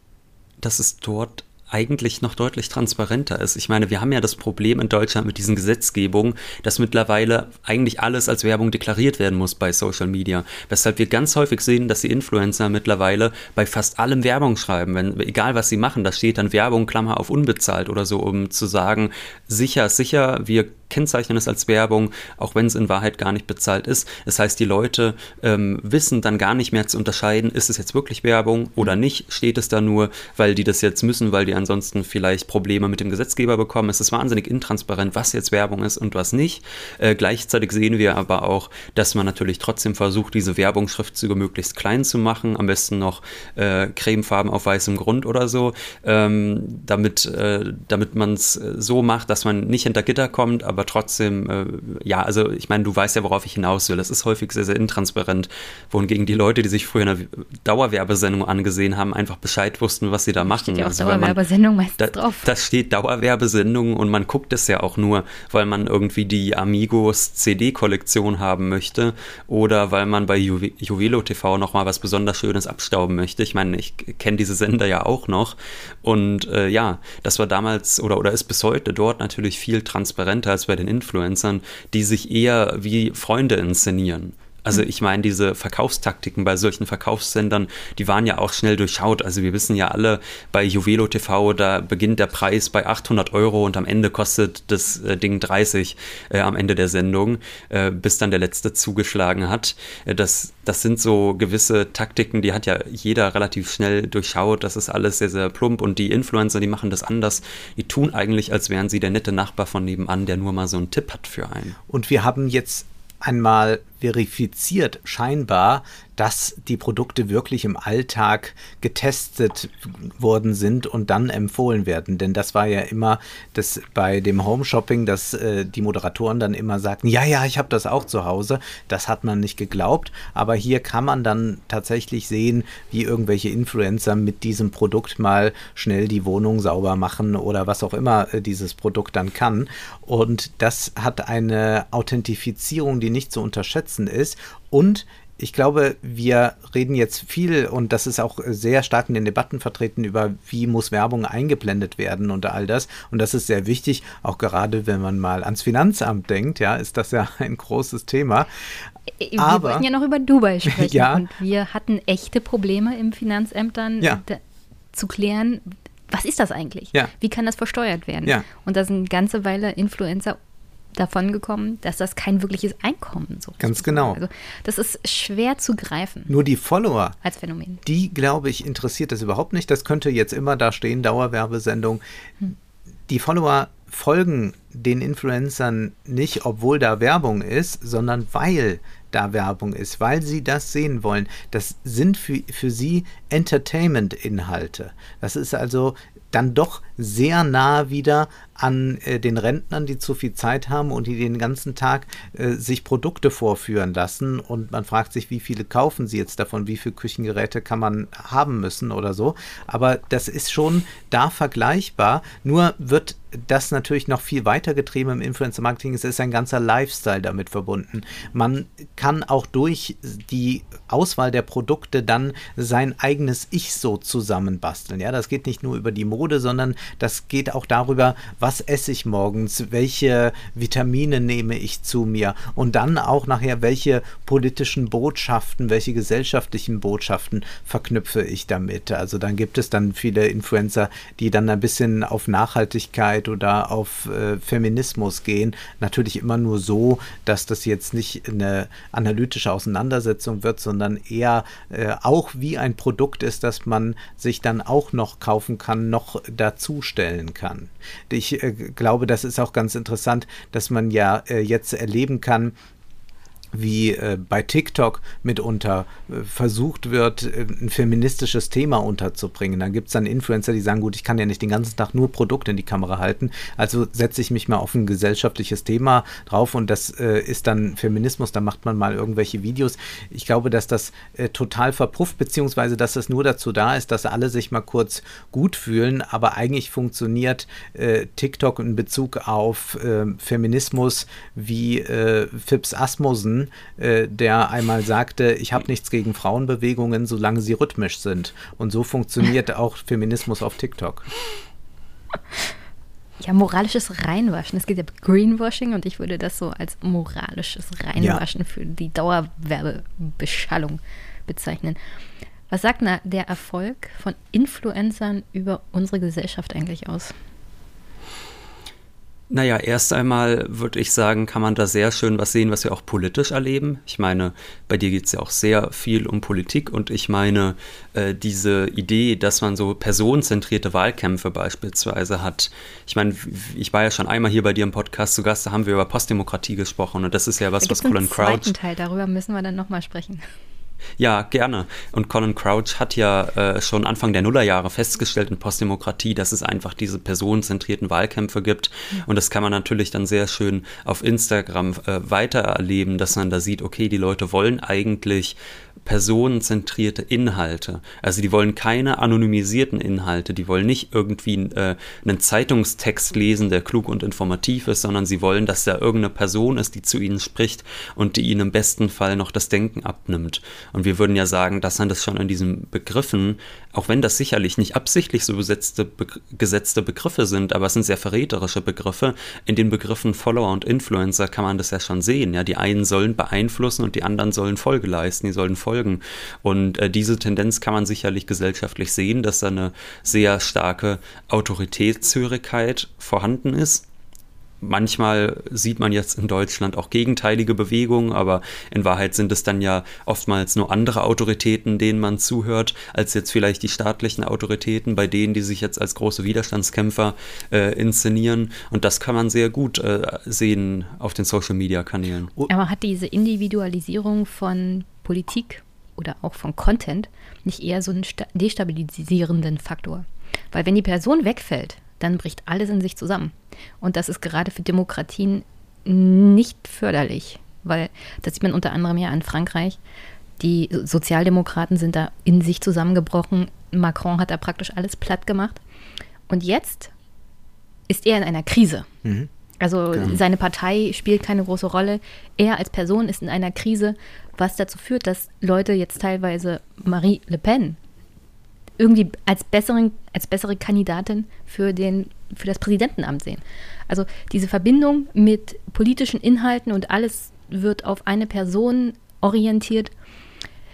Das ist dort eigentlich noch deutlich transparenter ist. Ich meine, wir haben ja das Problem in Deutschland mit diesen Gesetzgebungen, dass mittlerweile eigentlich alles als Werbung deklariert werden muss bei Social Media. Weshalb wir ganz häufig sehen, dass die Influencer mittlerweile bei fast allem Werbung schreiben. Wenn, egal was sie machen, da steht dann Werbung, Klammer auf unbezahlt oder so, um zu sagen, sicher, sicher, wir kennzeichnen es als Werbung, auch wenn es in Wahrheit gar nicht bezahlt ist. Das heißt, die Leute ähm, wissen dann gar nicht mehr zu unterscheiden, ist es jetzt wirklich Werbung oder nicht? Steht es da nur, weil die das jetzt müssen, weil die ansonsten vielleicht Probleme mit dem Gesetzgeber bekommen? Es ist wahnsinnig intransparent, was jetzt Werbung ist und was nicht. Äh, gleichzeitig sehen wir aber auch, dass man natürlich trotzdem versucht, diese Werbungsschriftzüge möglichst klein zu machen, am besten noch äh, cremefarben auf weißem Grund oder so, ähm, damit, äh, damit man es so macht, dass man nicht hinter Gitter kommt, aber aber trotzdem, äh, ja, also ich meine, du weißt ja, worauf ich hinaus will. Das ist häufig sehr, sehr intransparent, wohingegen die Leute, die sich früher eine Dauerwerbesendung angesehen haben, einfach Bescheid wussten, was sie da machen. Steht ja auch also, Dauerwerbesendung meistens da, drauf. Das steht Dauerwerbesendung und man guckt es ja auch nur, weil man irgendwie die Amigos CD-Kollektion haben möchte oder weil man bei Ju Juvelo TV nochmal was besonders Schönes abstauben möchte. Ich meine, ich kenne diese Sender ja auch noch und äh, ja, das war damals oder, oder ist bis heute dort natürlich viel transparenter als bei den Influencern, die sich eher wie Freunde inszenieren. Also ich meine, diese Verkaufstaktiken bei solchen Verkaufssendern, die waren ja auch schnell durchschaut. Also wir wissen ja alle, bei Juvelo TV, da beginnt der Preis bei 800 Euro und am Ende kostet das äh, Ding 30 äh, am Ende der Sendung, äh, bis dann der letzte zugeschlagen hat. Äh, das, das sind so gewisse Taktiken, die hat ja jeder relativ schnell durchschaut. Das ist alles sehr, sehr plump und die Influencer, die machen das anders. Die tun eigentlich, als wären sie der nette Nachbar von nebenan, der nur mal so einen Tipp hat für einen. Und wir haben jetzt einmal verifiziert scheinbar, dass die Produkte wirklich im Alltag getestet worden sind und dann empfohlen werden. Denn das war ja immer das bei dem Home Shopping, dass äh, die Moderatoren dann immer sagten, ja, ja, ich habe das auch zu Hause. Das hat man nicht geglaubt. Aber hier kann man dann tatsächlich sehen, wie irgendwelche Influencer mit diesem Produkt mal schnell die Wohnung sauber machen oder was auch immer äh, dieses Produkt dann kann. Und das hat eine Authentifizierung, die nicht zu unterschätzen ist. Und ich glaube, wir reden jetzt viel und das ist auch sehr stark in den Debatten vertreten über, wie muss Werbung eingeblendet werden und all das. Und das ist sehr wichtig, auch gerade wenn man mal ans Finanzamt denkt, ja, ist das ja ein großes Thema. Wir Aber, wollten ja noch über Dubai sprechen ja, und wir hatten echte Probleme im Finanzämtern ja. zu klären, was ist das eigentlich? Ja. Wie kann das versteuert werden? Ja. Und da sind eine ganze Weile Influencer davon gekommen, dass das kein wirkliches Einkommen so Ganz genau. Also das ist schwer zu greifen. Nur die Follower als Phänomen. Die, glaube ich, interessiert das überhaupt nicht. Das könnte jetzt immer da stehen, Dauerwerbesendung. Hm. Die Follower folgen den Influencern nicht, obwohl da Werbung ist, sondern weil da Werbung ist, weil sie das sehen wollen. Das sind für, für sie Entertainment-Inhalte. Das ist also dann doch sehr nah wieder an äh, den Rentnern, die zu viel Zeit haben und die den ganzen Tag äh, sich Produkte vorführen lassen. Und man fragt sich, wie viele kaufen sie jetzt davon, wie viele Küchengeräte kann man haben müssen oder so. Aber das ist schon da vergleichbar. Nur wird das natürlich noch viel weiter getrieben im Influencer-Marketing. Es ist ein ganzer Lifestyle damit verbunden. Man kann auch durch die Auswahl der Produkte dann sein eigenes Ich so zusammenbasteln. Ja, das geht nicht nur über die Mode, sondern das geht auch darüber, was esse ich morgens, welche Vitamine nehme ich zu mir und dann auch nachher, welche politischen Botschaften, welche gesellschaftlichen Botschaften verknüpfe ich damit. Also dann gibt es dann viele Influencer, die dann ein bisschen auf Nachhaltigkeit oder auf äh, Feminismus gehen. Natürlich immer nur so, dass das jetzt nicht eine analytische Auseinandersetzung wird, sondern eher äh, auch wie ein Produkt ist, das man sich dann auch noch kaufen kann, noch dazustellen kann. Ich äh, glaube, das ist auch ganz interessant, dass man ja äh, jetzt erleben kann, wie äh, bei TikTok mitunter äh, versucht wird, äh, ein feministisches Thema unterzubringen. Dann gibt es dann Influencer, die sagen, gut, ich kann ja nicht den ganzen Tag nur Produkte in die Kamera halten, also setze ich mich mal auf ein gesellschaftliches Thema drauf und das äh, ist dann Feminismus, da macht man mal irgendwelche Videos. Ich glaube, dass das äh, total verpufft, beziehungsweise dass es nur dazu da ist, dass alle sich mal kurz gut fühlen, aber eigentlich funktioniert äh, TikTok in Bezug auf Feminismus wie Phipps Asmussen äh, der einmal sagte, ich habe nichts gegen Frauenbewegungen, solange sie rhythmisch sind. Und so funktioniert auch Feminismus auf TikTok. Ja, moralisches Reinwaschen. Es geht ja Greenwashing und ich würde das so als moralisches Reinwaschen ja. für die Dauerwerbebeschallung bezeichnen. Was sagt na, der Erfolg von Influencern über unsere Gesellschaft eigentlich aus? Naja, erst einmal würde ich sagen, kann man da sehr schön was sehen, was wir auch politisch erleben. Ich meine, bei dir geht es ja auch sehr viel um Politik und ich meine, äh, diese Idee, dass man so personenzentrierte Wahlkämpfe beispielsweise hat. Ich meine, ich war ja schon einmal hier bei dir im Podcast zu Gast, da haben wir über Postdemokratie gesprochen und das ist ja was, da was Colin Crouch. Teil, darüber müssen wir dann nochmal sprechen. Ja, gerne. Und Colin Crouch hat ja äh, schon Anfang der Nullerjahre festgestellt in Postdemokratie, dass es einfach diese personenzentrierten Wahlkämpfe gibt. Und das kann man natürlich dann sehr schön auf Instagram äh, weitererleben, dass man da sieht, okay, die Leute wollen eigentlich personenzentrierte Inhalte. Also die wollen keine anonymisierten Inhalte, die wollen nicht irgendwie äh, einen Zeitungstext lesen, der klug und informativ ist, sondern sie wollen, dass da irgendeine Person ist, die zu ihnen spricht und die ihnen im besten Fall noch das Denken abnimmt. Und wir würden ja sagen, dass man das schon in diesen Begriffen, auch wenn das sicherlich nicht absichtlich so besetzte, be gesetzte Begriffe sind, aber es sind sehr verräterische Begriffe, in den Begriffen Follower und Influencer kann man das ja schon sehen. Ja, die einen sollen beeinflussen und die anderen sollen Folge leisten, die sollen folgen. Und äh, diese Tendenz kann man sicherlich gesellschaftlich sehen, dass da eine sehr starke Autoritätshörigkeit vorhanden ist Manchmal sieht man jetzt in Deutschland auch gegenteilige Bewegungen, aber in Wahrheit sind es dann ja oftmals nur andere Autoritäten, denen man zuhört, als jetzt vielleicht die staatlichen Autoritäten, bei denen, die sich jetzt als große Widerstandskämpfer äh, inszenieren. Und das kann man sehr gut äh, sehen auf den Social-Media-Kanälen. Aber hat diese Individualisierung von Politik oder auch von Content nicht eher so einen destabilisierenden Faktor? Weil wenn die Person wegfällt, dann bricht alles in sich zusammen. Und das ist gerade für Demokratien nicht förderlich, weil das sieht man unter anderem ja in Frankreich. Die Sozialdemokraten sind da in sich zusammengebrochen. Macron hat da praktisch alles platt gemacht. Und jetzt ist er in einer Krise. Mhm. Also genau. seine Partei spielt keine große Rolle. Er als Person ist in einer Krise, was dazu führt, dass Leute jetzt teilweise Marie Le Pen irgendwie als, besseren, als bessere Kandidatin für, den, für das Präsidentenamt sehen. Also diese Verbindung mit politischen Inhalten und alles wird auf eine Person orientiert,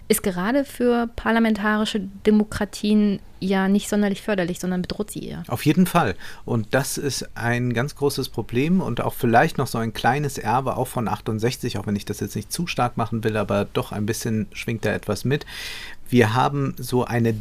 ist gerade für parlamentarische Demokratien ja nicht sonderlich förderlich, sondern bedroht sie eher. Auf jeden Fall. Und das ist ein ganz großes Problem und auch vielleicht noch so ein kleines Erbe auch von 68, auch wenn ich das jetzt nicht zu stark machen will, aber doch ein bisschen schwingt da etwas mit wir haben so eine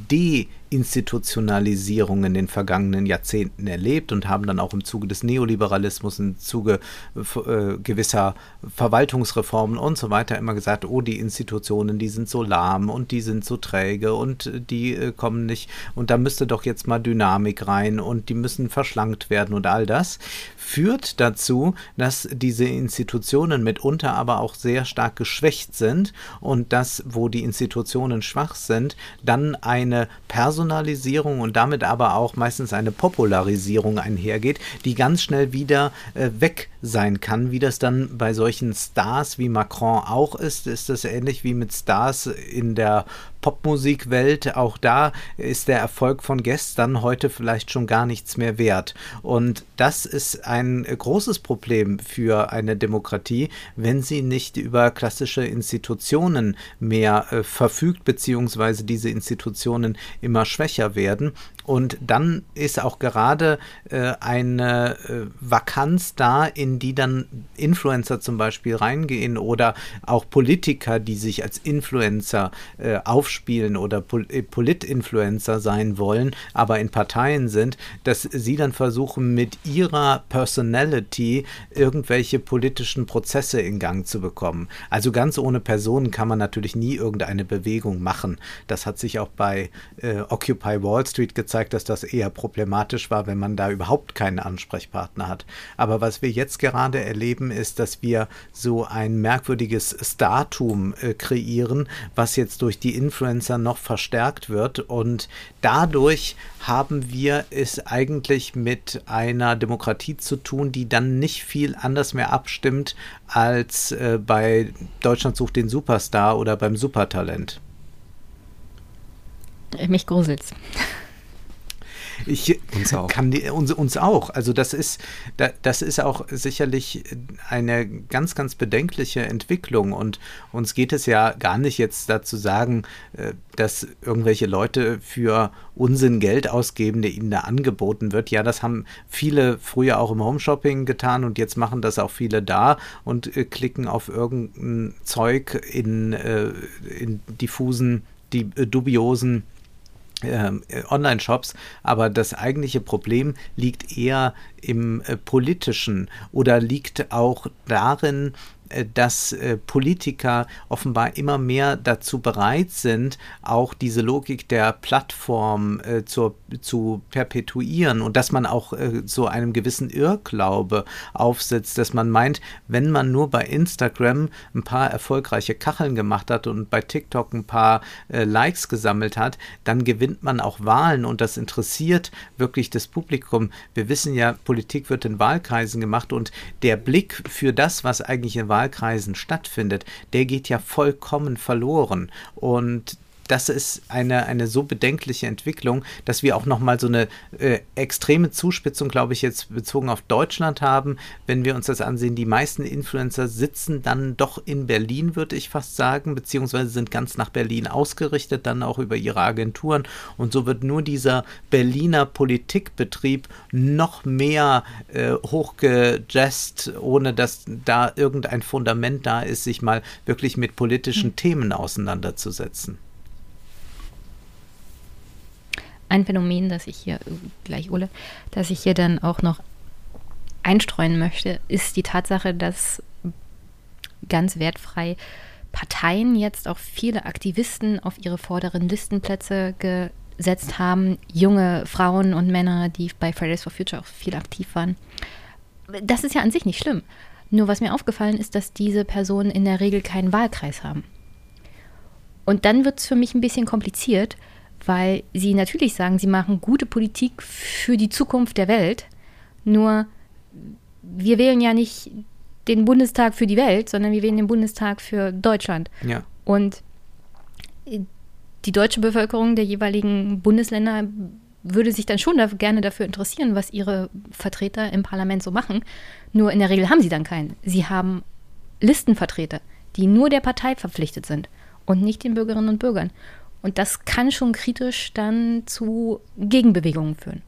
Deinstitutionalisierung in den vergangenen Jahrzehnten erlebt und haben dann auch im Zuge des Neoliberalismus, im Zuge äh, gewisser Verwaltungsreformen und so weiter immer gesagt, oh, die Institutionen, die sind so lahm und die sind so träge und die äh, kommen nicht und da müsste doch jetzt mal Dynamik rein und die müssen verschlankt werden und all das führt dazu, dass diese Institutionen mitunter aber auch sehr stark geschwächt sind und dass, wo die Institutionen schwach sind, dann eine Personalisierung und damit aber auch meistens eine Popularisierung einhergeht, die ganz schnell wieder äh, weg sein kann, wie das dann bei solchen Stars wie Macron auch ist, ist das ähnlich wie mit Stars in der Popmusikwelt, auch da ist der Erfolg von gestern heute vielleicht schon gar nichts mehr wert. Und das ist ein großes Problem für eine Demokratie, wenn sie nicht über klassische Institutionen mehr äh, verfügt, beziehungsweise diese Institutionen immer schwächer werden. Und dann ist auch gerade äh, eine äh, Vakanz da, in die dann Influencer zum Beispiel reingehen oder auch Politiker, die sich als Influencer äh, aufspielen oder Pol äh, Polit-Influencer sein wollen, aber in Parteien sind, dass sie dann versuchen, mit ihrer Personality irgendwelche politischen Prozesse in Gang zu bekommen. Also ganz ohne Personen kann man natürlich nie irgendeine Bewegung machen. Das hat sich auch bei äh, Occupy Wall Street gezeigt gezeigt, dass das eher problematisch war, wenn man da überhaupt keinen Ansprechpartner hat. Aber was wir jetzt gerade erleben, ist, dass wir so ein merkwürdiges Startum äh, kreieren, was jetzt durch die Influencer noch verstärkt wird. Und dadurch haben wir es eigentlich mit einer Demokratie zu tun, die dann nicht viel anders mehr abstimmt als äh, bei Deutschland sucht den Superstar oder beim Supertalent. Mich gruselt's. Ich uns auch. kann die, uns, uns auch. Also das ist, das ist auch sicherlich eine ganz, ganz bedenkliche Entwicklung. Und uns geht es ja gar nicht jetzt dazu sagen, äh, dass irgendwelche Leute für Unsinn Geld ausgeben, der ihnen da angeboten wird. Ja, das haben viele früher auch im Homeshopping getan und jetzt machen das auch viele da und äh, klicken auf irgendein Zeug in, äh, in diffusen, die, dubiosen äh, Online-Shops, aber das eigentliche Problem liegt eher im äh, politischen oder liegt auch darin, dass äh, Politiker offenbar immer mehr dazu bereit sind, auch diese Logik der Plattform äh, zur, zu perpetuieren und dass man auch äh, so einem gewissen Irrglaube aufsetzt, dass man meint, wenn man nur bei Instagram ein paar erfolgreiche Kacheln gemacht hat und bei TikTok ein paar äh, Likes gesammelt hat, dann gewinnt man auch Wahlen und das interessiert wirklich das Publikum. Wir wissen ja, Politik wird in Wahlkreisen gemacht und der Blick für das, was eigentlich in Wahlkreisen Wahlkreisen stattfindet, der geht ja vollkommen verloren. Und das ist eine, eine so bedenkliche Entwicklung, dass wir auch nochmal so eine äh, extreme Zuspitzung, glaube ich, jetzt bezogen auf Deutschland haben. Wenn wir uns das ansehen, die meisten Influencer sitzen dann doch in Berlin, würde ich fast sagen, beziehungsweise sind ganz nach Berlin ausgerichtet, dann auch über ihre Agenturen. Und so wird nur dieser Berliner Politikbetrieb noch mehr äh, hochgejazzt, ohne dass da irgendein Fundament da ist, sich mal wirklich mit politischen hm. Themen auseinanderzusetzen. Ein Phänomen, das ich hier gleich Ole, das ich hier dann auch noch einstreuen möchte, ist die Tatsache, dass ganz wertfrei Parteien jetzt auch viele Aktivisten auf ihre vorderen Listenplätze gesetzt haben, junge Frauen und Männer, die bei Fridays for Future auch viel aktiv waren. Das ist ja an sich nicht schlimm. Nur was mir aufgefallen ist, dass diese Personen in der Regel keinen Wahlkreis haben. Und dann wird es für mich ein bisschen kompliziert, weil sie natürlich sagen, sie machen gute Politik für die Zukunft der Welt. Nur wir wählen ja nicht den Bundestag für die Welt, sondern wir wählen den Bundestag für Deutschland. Ja. Und die deutsche Bevölkerung der jeweiligen Bundesländer würde sich dann schon da, gerne dafür interessieren, was ihre Vertreter im Parlament so machen. Nur in der Regel haben sie dann keinen. Sie haben Listenvertreter, die nur der Partei verpflichtet sind und nicht den Bürgerinnen und Bürgern. Und das kann schon kritisch dann zu Gegenbewegungen führen.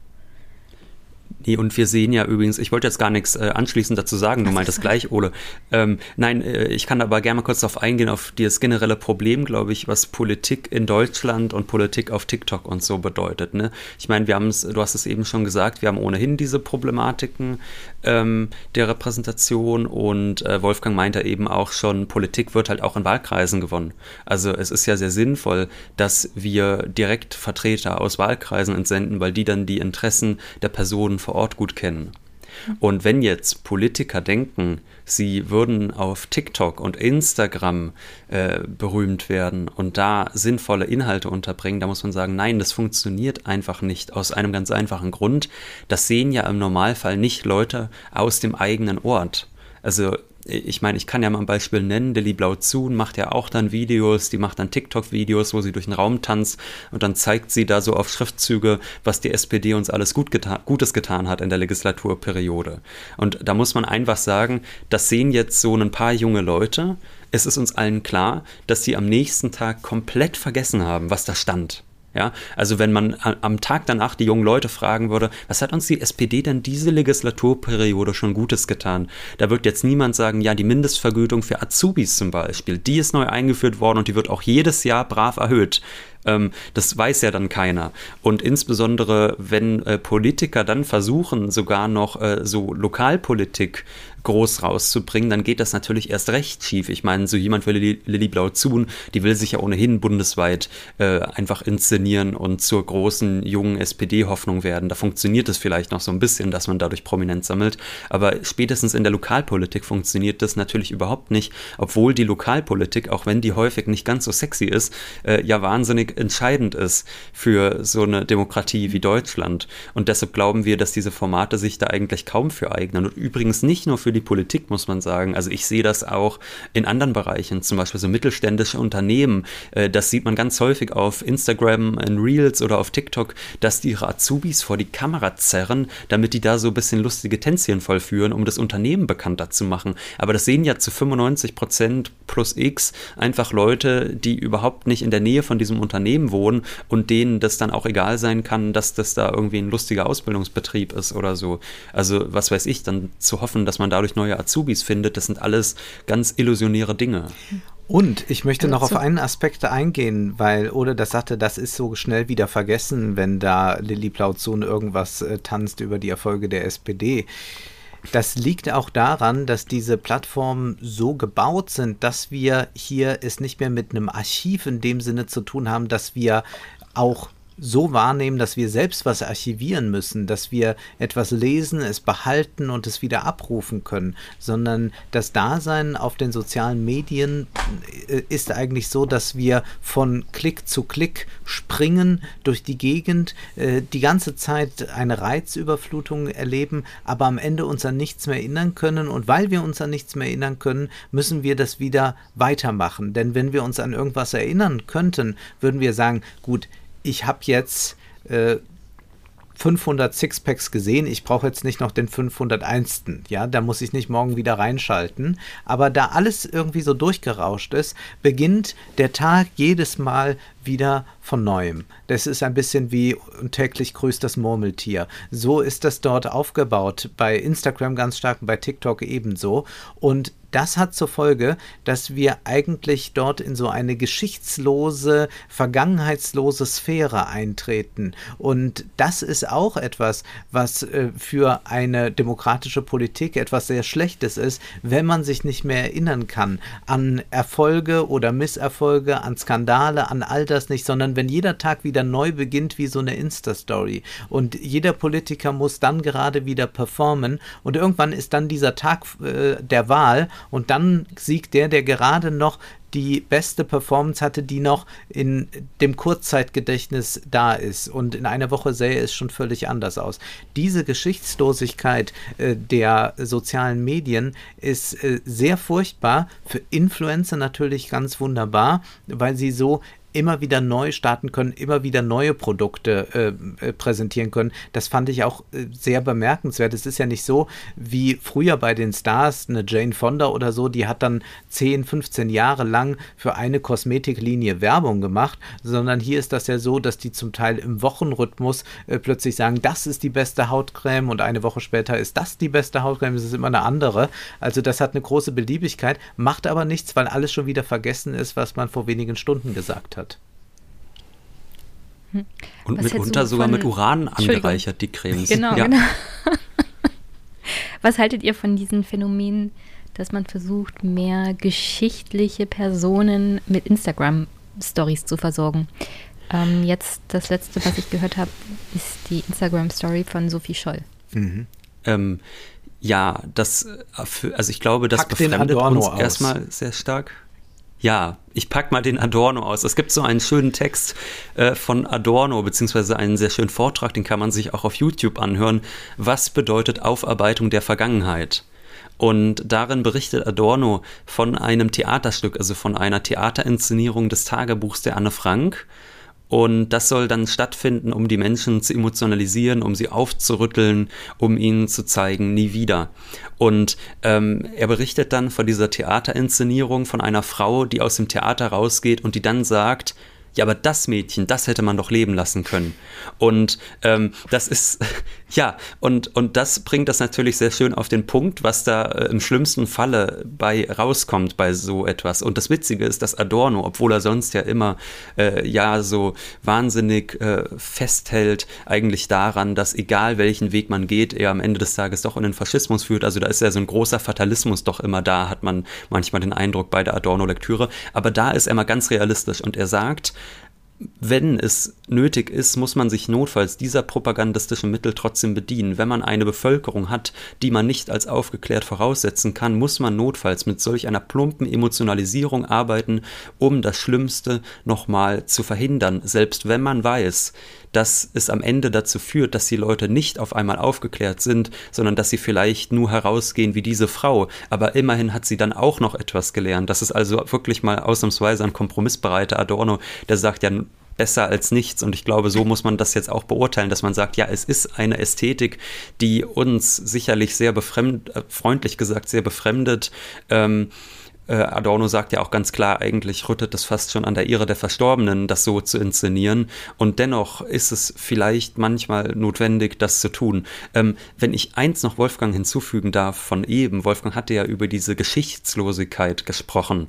Nee, und wir sehen ja übrigens, ich wollte jetzt gar nichts äh, anschließend dazu sagen, du meintest gleich, Ole. Ähm, nein, äh, ich kann aber gerne mal kurz darauf eingehen, auf das generelle Problem, glaube ich, was Politik in Deutschland und Politik auf TikTok und so bedeutet. Ne? Ich meine, wir haben es, du hast es eben schon gesagt, wir haben ohnehin diese Problematiken ähm, der Repräsentation und äh, Wolfgang meinte eben auch schon, Politik wird halt auch in Wahlkreisen gewonnen. Also es ist ja sehr sinnvoll, dass wir direkt Vertreter aus Wahlkreisen entsenden, weil die dann die Interessen der Personen vor Ort gut kennen. Und wenn jetzt Politiker denken, sie würden auf TikTok und Instagram äh, berühmt werden und da sinnvolle Inhalte unterbringen, da muss man sagen, nein, das funktioniert einfach nicht aus einem ganz einfachen Grund. Das sehen ja im Normalfall nicht Leute aus dem eigenen Ort. Also ich meine, ich kann ja mal ein Beispiel nennen, Lilly Blauzun macht ja auch dann Videos, die macht dann TikTok-Videos, wo sie durch den Raum tanzt und dann zeigt sie da so auf Schriftzüge, was die SPD uns alles gut geta Gutes getan hat in der Legislaturperiode. Und da muss man einfach sagen, das sehen jetzt so ein paar junge Leute. Es ist uns allen klar, dass sie am nächsten Tag komplett vergessen haben, was da stand. Ja, also wenn man am Tag danach die jungen Leute fragen würde, was hat uns die SPD denn diese Legislaturperiode schon Gutes getan? Da wird jetzt niemand sagen, ja, die Mindestvergütung für Azubis zum Beispiel, die ist neu eingeführt worden und die wird auch jedes Jahr brav erhöht. Ähm, das weiß ja dann keiner. Und insbesondere, wenn äh, Politiker dann versuchen, sogar noch äh, so Lokalpolitik groß rauszubringen, dann geht das natürlich erst recht schief. Ich meine, so jemand wie Lilly, Lilly Blau-Zun, die will sich ja ohnehin bundesweit äh, einfach inszenieren und zur großen jungen SPD-Hoffnung werden. Da funktioniert es vielleicht noch so ein bisschen, dass man dadurch Prominenz sammelt. Aber spätestens in der Lokalpolitik funktioniert das natürlich überhaupt nicht, obwohl die Lokalpolitik, auch wenn die häufig nicht ganz so sexy ist, äh, ja wahnsinnig entscheidend ist für so eine Demokratie wie Deutschland. Und deshalb glauben wir, dass diese Formate sich da eigentlich kaum für eignen. Und übrigens nicht nur für die Politik, muss man sagen. Also ich sehe das auch in anderen Bereichen, zum Beispiel so mittelständische Unternehmen. Äh, das sieht man ganz häufig auf Instagram, in Reels oder auf TikTok, dass die ihre Azubis vor die Kamera zerren, damit die da so ein bisschen lustige Tänzchen vollführen, um das Unternehmen bekannter zu machen. Aber das sehen ja zu 95 Prozent plus X einfach Leute, die überhaupt nicht in der Nähe von diesem Unternehmen wohnen und denen das dann auch egal sein kann, dass das da irgendwie ein lustiger Ausbildungsbetrieb ist oder so. Also was weiß ich, dann zu hoffen, dass man dadurch neue Azubis findet, das sind alles ganz illusionäre Dinge. Und ich möchte noch auf einen Aspekt eingehen, weil Ole das sagte, das ist so schnell wieder vergessen, wenn da Lilly Plauzun irgendwas äh, tanzt über die Erfolge der SPD. Das liegt auch daran, dass diese Plattformen so gebaut sind, dass wir hier es nicht mehr mit einem Archiv in dem Sinne zu tun haben, dass wir auch so wahrnehmen, dass wir selbst was archivieren müssen, dass wir etwas lesen, es behalten und es wieder abrufen können, sondern das Dasein auf den sozialen Medien äh, ist eigentlich so, dass wir von Klick zu Klick springen durch die Gegend, äh, die ganze Zeit eine Reizüberflutung erleben, aber am Ende uns an nichts mehr erinnern können. Und weil wir uns an nichts mehr erinnern können, müssen wir das wieder weitermachen, denn wenn wir uns an irgendwas erinnern könnten, würden wir sagen, gut, ich habe jetzt äh, 500 Sixpacks gesehen. Ich brauche jetzt nicht noch den 501. Ja, da muss ich nicht morgen wieder reinschalten. Aber da alles irgendwie so durchgerauscht ist, beginnt der Tag jedes Mal wieder von neuem. Das ist ein bisschen wie täglich grüßt das Murmeltier. So ist das dort aufgebaut. Bei Instagram ganz stark bei TikTok ebenso. Und das hat zur Folge, dass wir eigentlich dort in so eine geschichtslose, vergangenheitslose Sphäre eintreten. Und das ist auch etwas, was äh, für eine demokratische Politik etwas sehr Schlechtes ist, wenn man sich nicht mehr erinnern kann an Erfolge oder Misserfolge, an Skandale, an all das nicht, sondern wenn jeder Tag wieder neu beginnt wie so eine Insta-Story. Und jeder Politiker muss dann gerade wieder performen. Und irgendwann ist dann dieser Tag äh, der Wahl und dann siegt der, der gerade noch die beste Performance hatte, die noch in dem Kurzzeitgedächtnis da ist. Und in einer Woche sähe es schon völlig anders aus. Diese Geschichtslosigkeit äh, der sozialen Medien ist äh, sehr furchtbar. Für Influencer natürlich ganz wunderbar, weil sie so immer wieder neu starten können, immer wieder neue Produkte äh, äh, präsentieren können. Das fand ich auch äh, sehr bemerkenswert. Es ist ja nicht so wie früher bei den Stars, eine Jane Fonda oder so, die hat dann 10, 15 Jahre lang für eine Kosmetiklinie Werbung gemacht, sondern hier ist das ja so, dass die zum Teil im Wochenrhythmus äh, plötzlich sagen, das ist die beste Hautcreme und eine Woche später ist das die beste Hautcreme, es ist immer eine andere. Also das hat eine große Beliebigkeit, macht aber nichts, weil alles schon wieder vergessen ist, was man vor wenigen Stunden gesagt hat. Hm. Und Was mitunter sogar mit Uran angereichert, die Cremes. Genau, ja. genau. Was haltet ihr von diesen Phänomenen, dass man versucht, mehr geschichtliche Personen mit Instagram-Stories zu versorgen? Ähm, jetzt das letzte, was ich gehört habe, ist die Instagram-Story von Sophie Scholl. Mhm. Ähm, ja, das, äh, also ich glaube, das Pack befremdet uns aus. erstmal sehr stark. Ja, ich pack mal den Adorno aus. Es gibt so einen schönen Text äh, von Adorno, beziehungsweise einen sehr schönen Vortrag, den kann man sich auch auf YouTube anhören. Was bedeutet Aufarbeitung der Vergangenheit? Und darin berichtet Adorno von einem Theaterstück, also von einer Theaterinszenierung des Tagebuchs der Anne Frank. Und das soll dann stattfinden, um die Menschen zu emotionalisieren, um sie aufzurütteln, um ihnen zu zeigen, nie wieder. Und ähm, er berichtet dann von dieser Theaterinszenierung von einer Frau, die aus dem Theater rausgeht und die dann sagt, ja, aber das Mädchen, das hätte man doch leben lassen können. Und ähm, das ist, ja, und, und das bringt das natürlich sehr schön auf den Punkt, was da äh, im schlimmsten Falle bei rauskommt bei so etwas. Und das Witzige ist, dass Adorno, obwohl er sonst ja immer äh, ja so wahnsinnig äh, festhält, eigentlich daran, dass egal welchen Weg man geht, er am Ende des Tages doch in den Faschismus führt. Also da ist ja so ein großer Fatalismus doch immer da, hat man manchmal den Eindruck bei der Adorno-Lektüre. Aber da ist er mal ganz realistisch und er sagt, wenn es nötig ist, muss man sich notfalls dieser propagandistischen Mittel trotzdem bedienen. Wenn man eine Bevölkerung hat, die man nicht als aufgeklärt voraussetzen kann, muss man notfalls mit solch einer plumpen Emotionalisierung arbeiten, um das Schlimmste nochmal zu verhindern. Selbst wenn man weiß, dass es am Ende dazu führt, dass die Leute nicht auf einmal aufgeklärt sind, sondern dass sie vielleicht nur herausgehen wie diese Frau. Aber immerhin hat sie dann auch noch etwas gelernt. Das ist also wirklich mal ausnahmsweise ein kompromissbereiter Adorno, der sagt ja, besser als nichts. Und ich glaube, so muss man das jetzt auch beurteilen, dass man sagt, ja, es ist eine Ästhetik, die uns sicherlich sehr befremd, äh, freundlich gesagt, sehr befremdet. Ähm, äh, Adorno sagt ja auch ganz klar, eigentlich rüttet es fast schon an der Ehre der Verstorbenen, das so zu inszenieren. Und dennoch ist es vielleicht manchmal notwendig, das zu tun. Ähm, wenn ich eins noch Wolfgang hinzufügen darf von eben, Wolfgang hatte ja über diese Geschichtslosigkeit gesprochen.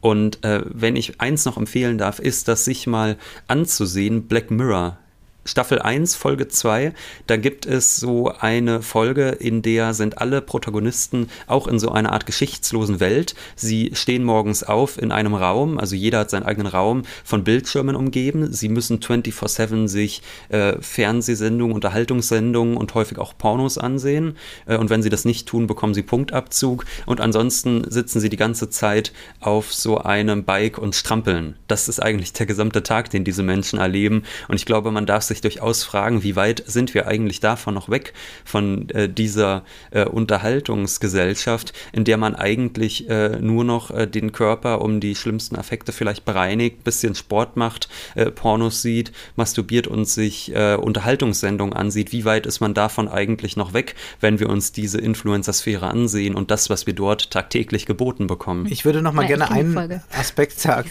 Und äh, wenn ich eins noch empfehlen darf, ist das sich mal anzusehen, Black Mirror Staffel 1, Folge 2, da gibt es so eine Folge, in der sind alle Protagonisten auch in so einer Art geschichtslosen Welt. Sie stehen morgens auf in einem Raum, also jeder hat seinen eigenen Raum von Bildschirmen umgeben. Sie müssen 24-7 sich äh, Fernsehsendungen, Unterhaltungssendungen und häufig auch Pornos ansehen. Äh, und wenn sie das nicht tun, bekommen sie Punktabzug. Und ansonsten sitzen sie die ganze Zeit auf so einem Bike und strampeln. Das ist eigentlich der gesamte Tag, den diese Menschen erleben. Und ich glaube, man darf sich sich durchaus fragen, wie weit sind wir eigentlich davon noch weg, von äh, dieser äh, Unterhaltungsgesellschaft, in der man eigentlich äh, nur noch äh, den Körper um die schlimmsten Affekte vielleicht bereinigt, bisschen Sport macht, äh, Pornos sieht, masturbiert und sich äh, Unterhaltungssendungen ansieht. Wie weit ist man davon eigentlich noch weg, wenn wir uns diese Influencer-Sphäre ansehen und das, was wir dort tagtäglich geboten bekommen? Ich würde noch mal ja, gerne einen Aspekt sagen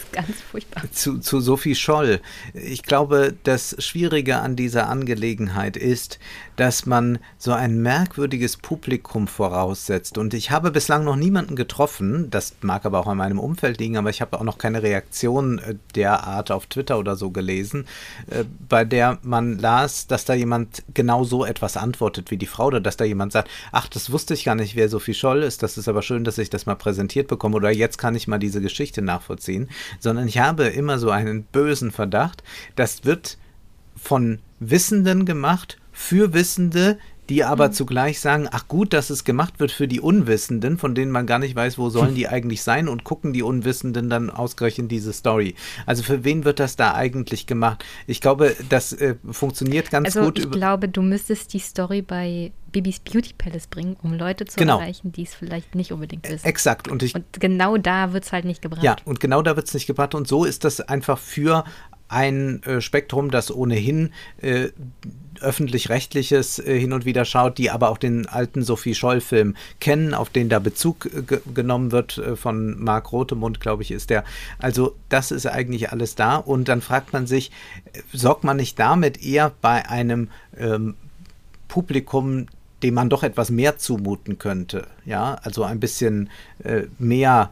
zu, zu Sophie Scholl. Ich glaube, das Schwierige an dieser Angelegenheit ist, dass man so ein merkwürdiges Publikum voraussetzt. Und ich habe bislang noch niemanden getroffen, das mag aber auch an meinem Umfeld liegen, aber ich habe auch noch keine Reaktion äh, der Art auf Twitter oder so gelesen, äh, bei der man las, dass da jemand genau so etwas antwortet wie die Frau oder dass da jemand sagt, ach, das wusste ich gar nicht, wer Sophie Scholl ist, das ist aber schön, dass ich das mal präsentiert bekomme oder jetzt kann ich mal diese Geschichte nachvollziehen, sondern ich habe immer so einen bösen Verdacht, das wird von Wissenden gemacht, für Wissende, die aber mhm. zugleich sagen, ach gut, dass es gemacht wird für die Unwissenden, von denen man gar nicht weiß, wo sollen die eigentlich sein und gucken die Unwissenden dann ausgerechnet diese Story. Also für wen wird das da eigentlich gemacht? Ich glaube, das äh, funktioniert ganz also gut. Ich glaube, du müsstest die Story bei Bibis Beauty Palace bringen, um Leute zu genau. erreichen, die es vielleicht nicht unbedingt wissen. Exakt. Und, ich, und genau da wird es halt nicht gebracht. Ja, und genau da wird es nicht gebracht. Und so ist das einfach für ein äh, Spektrum, das ohnehin äh, öffentlich-rechtliches äh, hin und wieder schaut, die aber auch den alten Sophie Scholl-Film kennen, auf den da Bezug äh, genommen wird äh, von Marc Rotemund, glaube ich, ist der. Also das ist eigentlich alles da und dann fragt man sich, äh, sorgt man nicht damit eher bei einem ähm, Publikum, dem man doch etwas mehr zumuten könnte, ja, also ein bisschen mehr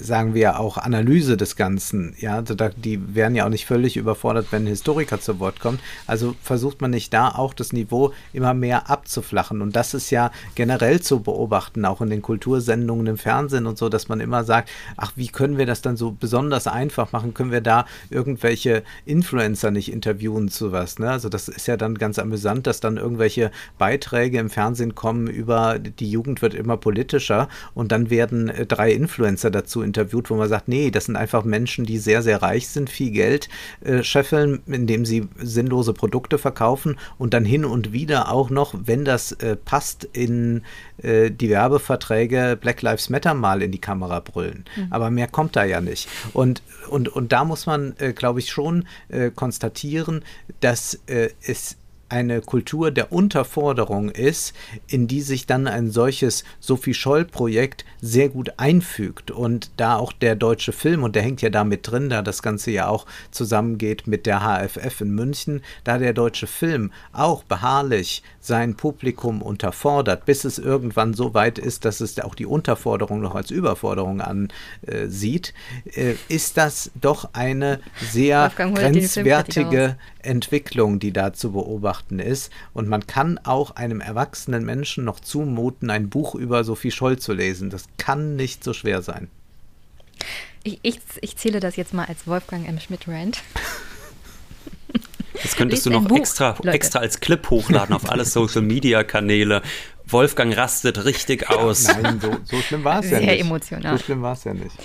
sagen wir auch Analyse des Ganzen. Ja, also die werden ja auch nicht völlig überfordert, wenn ein Historiker zu Wort kommt. Also versucht man nicht da auch das Niveau immer mehr abzuflachen. Und das ist ja generell zu beobachten, auch in den Kultursendungen im Fernsehen und so, dass man immer sagt, ach, wie können wir das dann so besonders einfach machen? Können wir da irgendwelche Influencer nicht interviewen zu was? Ne? Also das ist ja dann ganz amüsant, dass dann irgendwelche Beiträge im Fernsehen kommen über die Jugend wird immer politischer und dann werden äh, drei Influencer dazu dazu interviewt, wo man sagt, nee, das sind einfach Menschen, die sehr, sehr reich sind, viel Geld äh, scheffeln, indem sie sinnlose Produkte verkaufen und dann hin und wieder auch noch, wenn das äh, passt, in äh, die Werbeverträge Black Lives Matter mal in die Kamera brüllen. Mhm. Aber mehr kommt da ja nicht. Und, und, und da muss man, äh, glaube ich, schon äh, konstatieren, dass äh, es eine Kultur der Unterforderung ist, in die sich dann ein solches Sophie Scholl-Projekt sehr gut einfügt. Und da auch der deutsche Film, und der hängt ja da mit drin, da das Ganze ja auch zusammengeht mit der HFF in München, da der deutsche Film auch beharrlich sein Publikum unterfordert, bis es irgendwann so weit ist, dass es auch die Unterforderung noch als Überforderung ansieht, äh, ist das doch eine sehr grenzwertige Entwicklung, die da zu beobachten ist. Und man kann auch einem erwachsenen Menschen noch zumuten, ein Buch über Sophie Scholl zu lesen. Das kann nicht so schwer sein. Ich, ich, ich zähle das jetzt mal als Wolfgang M. Schmidt-Rand. Das könntest du noch extra, extra als Clip hochladen auf alle Social-Media-Kanäle. Wolfgang rastet richtig aus. Nein, so, so schlimm war es ja nicht. Sehr emotional. So schlimm war es ja nicht.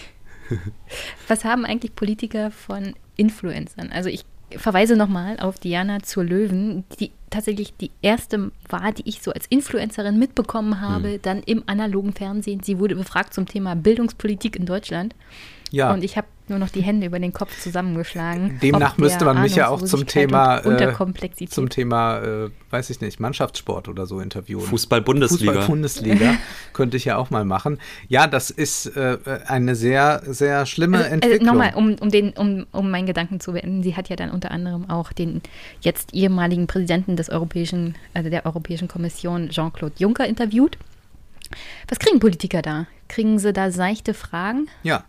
Was haben eigentlich Politiker von Influencern? Also ich verweise nochmal auf Diana zur Löwen, die tatsächlich die erste war, die ich so als Influencerin mitbekommen habe, hm. dann im analogen Fernsehen. Sie wurde befragt zum Thema Bildungspolitik in Deutschland. Ja. Und ich habe nur noch die Hände über den Kopf zusammengeschlagen. Demnach müsste man mich ja auch zum Thema, äh, zum Thema, äh, weiß ich nicht, Mannschaftssport oder so interviewen. Fußball-Bundesliga. Fußball-Bundesliga könnte ich ja auch mal machen. Ja, das ist äh, eine sehr, sehr schlimme also, äh, Entwicklung. Nochmal, um, um, den, um, um meinen Gedanken zu beenden. Sie hat ja dann unter anderem auch den jetzt ehemaligen Präsidenten des Europäischen, also der Europäischen Kommission, Jean-Claude Juncker, interviewt. Was kriegen Politiker da? Kriegen sie da seichte Fragen? Ja.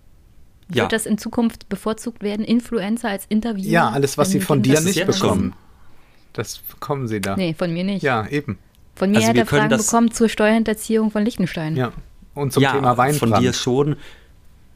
Wird ja. das in Zukunft bevorzugt werden? Influencer als Interviewer? Ja, alles, was sie von dir nicht bekommen. Das bekommen sie da. Nee, von mir nicht. Ja, eben. Von mir also hat er Fragen bekommen zur Steuerhinterziehung von Liechtenstein. Ja. Und zum ja, Thema Weinbrand. Von dir schon.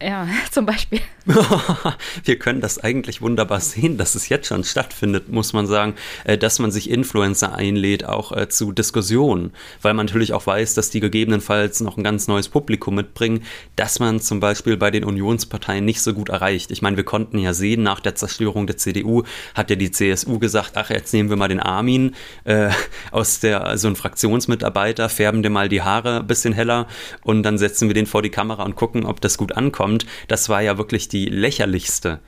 Ja, zum Beispiel. Wir können das eigentlich wunderbar sehen, dass es jetzt schon stattfindet, muss man sagen, äh, dass man sich Influencer einlädt, auch äh, zu Diskussionen, weil man natürlich auch weiß, dass die gegebenenfalls noch ein ganz neues Publikum mitbringen, dass man zum Beispiel bei den Unionsparteien nicht so gut erreicht. Ich meine, wir konnten ja sehen, nach der Zerstörung der CDU hat ja die CSU gesagt, ach, jetzt nehmen wir mal den Armin äh, aus der, also ein Fraktionsmitarbeiter, färben dir mal die Haare ein bisschen heller und dann setzen wir den vor die Kamera und gucken, ob das gut ankommt kommt, das war ja wirklich die lächerlichste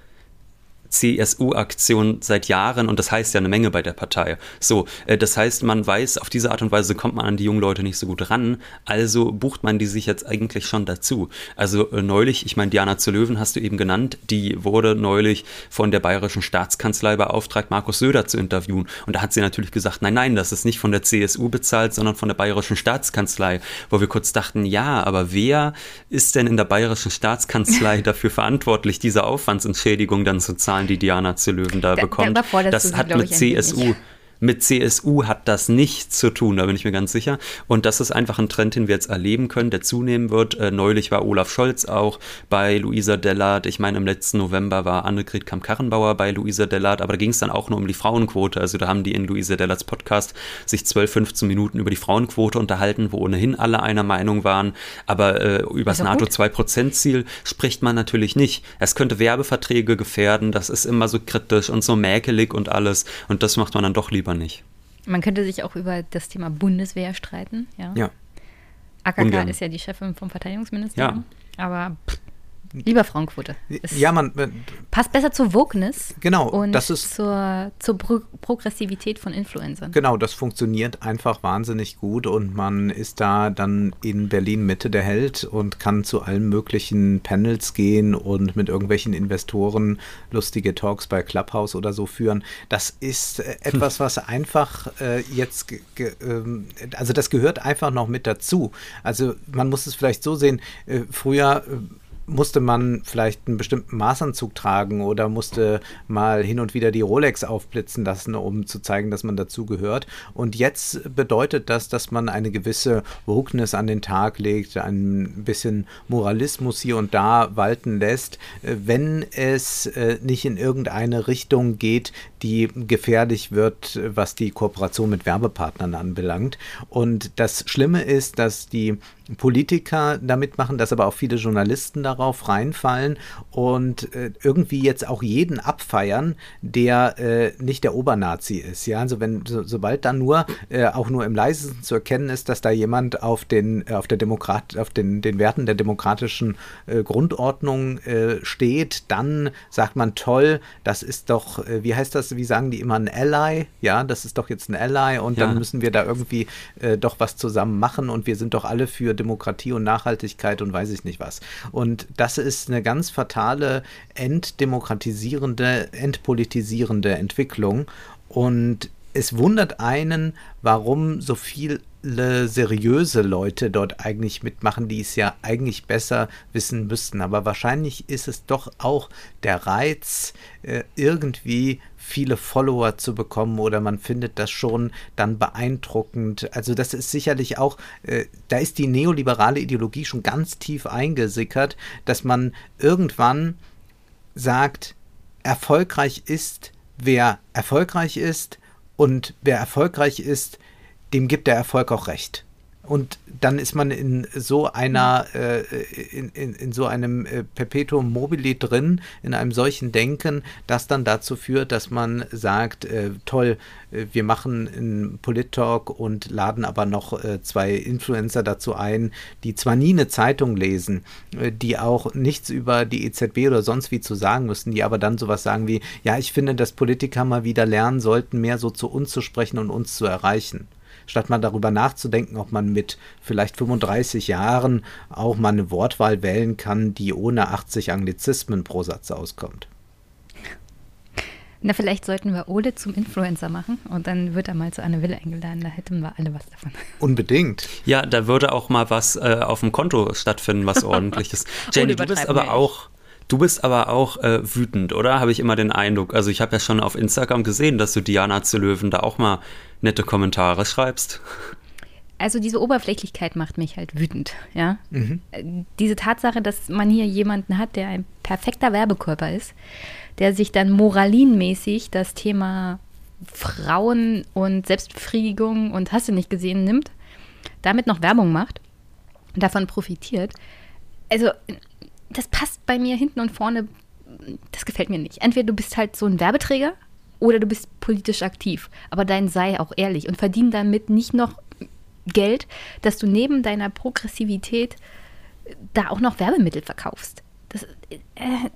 CSU-Aktion seit Jahren und das heißt ja eine Menge bei der Partei. So, äh, das heißt, man weiß, auf diese Art und Weise kommt man an die jungen Leute nicht so gut ran, also bucht man die sich jetzt eigentlich schon dazu. Also äh, neulich, ich meine, Diana zu Löwen hast du eben genannt, die wurde neulich von der bayerischen Staatskanzlei beauftragt, Markus Söder zu interviewen. Und da hat sie natürlich gesagt, nein, nein, das ist nicht von der CSU bezahlt, sondern von der bayerischen Staatskanzlei, wo wir kurz dachten, ja, aber wer ist denn in der bayerischen Staatskanzlei dafür verantwortlich, diese Aufwandsentschädigung dann zu zahlen? Zahlen, die Diana zu Löwen da, da bekommt. Da das hat mit CSU mit CSU hat das nichts zu tun, da bin ich mir ganz sicher. Und das ist einfach ein Trend, den wir jetzt erleben können, der zunehmen wird. Äh, neulich war Olaf Scholz auch bei Luisa Dellert. Ich meine, im letzten November war Annegret Kamm-Karrenbauer bei Luisa Dellert, aber da ging es dann auch nur um die Frauenquote. Also da haben die in Luisa Dellerts Podcast sich 12, 15 Minuten über die Frauenquote unterhalten, wo ohnehin alle einer Meinung waren. Aber äh, über das NATO-2%-Ziel spricht man natürlich nicht. Es könnte Werbeverträge gefährden, das ist immer so kritisch und so mäkelig und alles. Und das macht man dann doch lieber nicht. Man könnte sich auch über das Thema Bundeswehr streiten. Ja. ja. AKK Ungern. ist ja die Chefin vom Verteidigungsministerium. Ja. Aber pff, Lieber Frauenquote. ja, man. Passt besser zur Wokeness. Genau. Und das ist, zur, zur Pro Progressivität von Influencern. Genau, das funktioniert einfach wahnsinnig gut und man ist da dann in Berlin Mitte der Held und kann zu allen möglichen Panels gehen und mit irgendwelchen Investoren lustige Talks bei Clubhouse oder so führen. Das ist äh, etwas, was einfach äh, jetzt, äh, also das gehört einfach noch mit dazu. Also man muss es vielleicht so sehen, äh, früher äh, musste man vielleicht einen bestimmten Maßanzug tragen oder musste mal hin und wieder die Rolex aufblitzen lassen, um zu zeigen, dass man dazugehört. Und jetzt bedeutet das, dass man eine gewisse Wokeness an den Tag legt, ein bisschen Moralismus hier und da walten lässt, wenn es äh, nicht in irgendeine Richtung geht, die gefährlich wird, was die Kooperation mit Werbepartnern anbelangt. Und das Schlimme ist, dass die Politiker damit machen, dass aber auch viele Journalisten darauf reinfallen und äh, irgendwie jetzt auch jeden abfeiern, der äh, nicht der Obernazi ist. Ja, also wenn so, sobald dann nur äh, auch nur im leisesten zu erkennen ist, dass da jemand auf den äh, auf der Demokrat auf den den Werten der demokratischen äh, Grundordnung äh, steht, dann sagt man toll, das ist doch wie heißt das? Wie sagen die immer ein Ally? Ja, das ist doch jetzt ein Ally und ja. dann müssen wir da irgendwie doch was zusammen machen und wir sind doch alle für Demokratie und Nachhaltigkeit und weiß ich nicht was. Und das ist eine ganz fatale, entdemokratisierende, entpolitisierende Entwicklung. Und es wundert einen, warum so viele seriöse Leute dort eigentlich mitmachen, die es ja eigentlich besser wissen müssten. Aber wahrscheinlich ist es doch auch der Reiz, äh, irgendwie viele Follower zu bekommen oder man findet das schon dann beeindruckend. Also das ist sicherlich auch, äh, da ist die neoliberale Ideologie schon ganz tief eingesickert, dass man irgendwann sagt, erfolgreich ist, wer erfolgreich ist und wer erfolgreich ist, dem gibt der Erfolg auch recht. Und dann ist man in so einer, äh, in, in, in, so einem äh, Perpetuum mobile drin, in einem solchen Denken, das dann dazu führt, dass man sagt, äh, toll, äh, wir machen einen Polit-Talk und laden aber noch äh, zwei Influencer dazu ein, die zwar nie eine Zeitung lesen, äh, die auch nichts über die EZB oder sonst wie zu sagen müssen, die aber dann sowas sagen wie, ja, ich finde, dass Politiker mal wieder lernen sollten, mehr so zu uns zu sprechen und uns zu erreichen statt mal darüber nachzudenken, ob man mit vielleicht 35 Jahren auch mal eine Wortwahl wählen kann, die ohne 80 Anglizismen pro Satz auskommt. Na, vielleicht sollten wir Ole zum Influencer machen und dann wird er mal zu einer Villa eingeladen. Da hätten wir alle was davon. Unbedingt. Ja, da würde auch mal was äh, auf dem Konto stattfinden, was ordentliches. Jenny, du bist aber auch. Du bist aber auch äh, wütend, oder? Habe ich immer den Eindruck. Also ich habe ja schon auf Instagram gesehen, dass du Diana zu Löwen da auch mal nette Kommentare schreibst. Also diese Oberflächlichkeit macht mich halt wütend, ja. Mhm. Diese Tatsache, dass man hier jemanden hat, der ein perfekter Werbekörper ist, der sich dann moralinmäßig das Thema Frauen und Selbstbefriedigung und hast du nicht gesehen nimmt, damit noch Werbung macht und davon profitiert. Also das passt bei mir hinten und vorne, das gefällt mir nicht. Entweder du bist halt so ein Werbeträger oder du bist politisch aktiv. Aber dein sei auch ehrlich und verdien damit nicht noch Geld, dass du neben deiner Progressivität da auch noch Werbemittel verkaufst. Das, äh,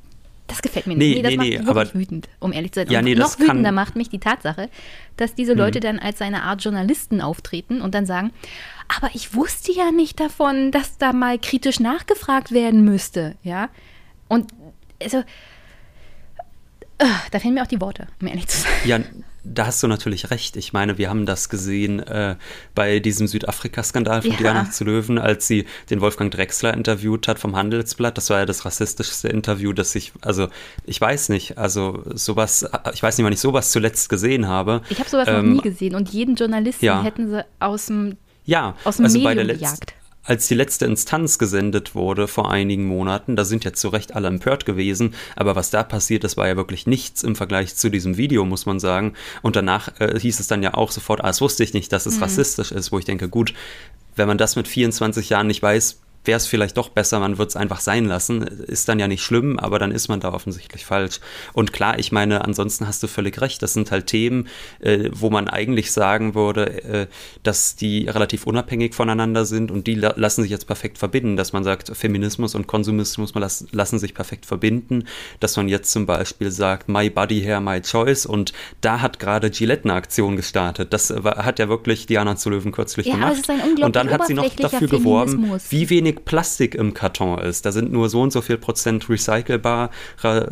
das gefällt mir nicht. Nee, nee das nee, macht nee, wirklich aber, wütend, um ehrlich zu sein. Ja, nee, und noch wütender macht mich die Tatsache, dass diese mhm. Leute dann als eine Art Journalisten auftreten und dann sagen, aber ich wusste ja nicht davon, dass da mal kritisch nachgefragt werden müsste, ja. Und also, da fehlen mir auch die Worte, um ehrlich zu sein. Ja, da hast du natürlich recht. Ich meine, wir haben das gesehen äh, bei diesem Südafrika-Skandal von ja. Diana zu Löwen, als sie den Wolfgang Drexler interviewt hat vom Handelsblatt. Das war ja das rassistischste Interview, das ich, also ich weiß nicht, also sowas, ich weiß nicht, wann ich sowas zuletzt gesehen habe. Ich habe sowas ähm, noch nie gesehen und jeden Journalisten ja. hätten sie aus dem ja, aus dem also Medium bei der gejagt als die letzte Instanz gesendet wurde vor einigen Monaten, da sind jetzt zu Recht alle empört gewesen, aber was da passiert ist, war ja wirklich nichts im Vergleich zu diesem Video, muss man sagen. Und danach äh, hieß es dann ja auch sofort, ah, das wusste ich nicht, dass es mhm. rassistisch ist, wo ich denke, gut, wenn man das mit 24 Jahren nicht weiß, wäre es vielleicht doch besser, man wird es einfach sein lassen. Ist dann ja nicht schlimm, aber dann ist man da offensichtlich falsch. Und klar, ich meine, ansonsten hast du völlig recht. Das sind halt Themen, äh, wo man eigentlich sagen würde, äh, dass die relativ unabhängig voneinander sind und die la lassen sich jetzt perfekt verbinden. Dass man sagt, Feminismus und Konsumismus las lassen sich perfekt verbinden. Dass man jetzt zum Beispiel sagt, My Body Hair, My Choice. Und da hat gerade Gillette eine Aktion gestartet. Das war, hat ja wirklich Diana zu Löwen kürzlich ja, gemacht. und dann hat sie noch dafür geworben, wie wenig wenig Plastik im Karton ist. Da sind nur so und so viel Prozent recycelbar, äh,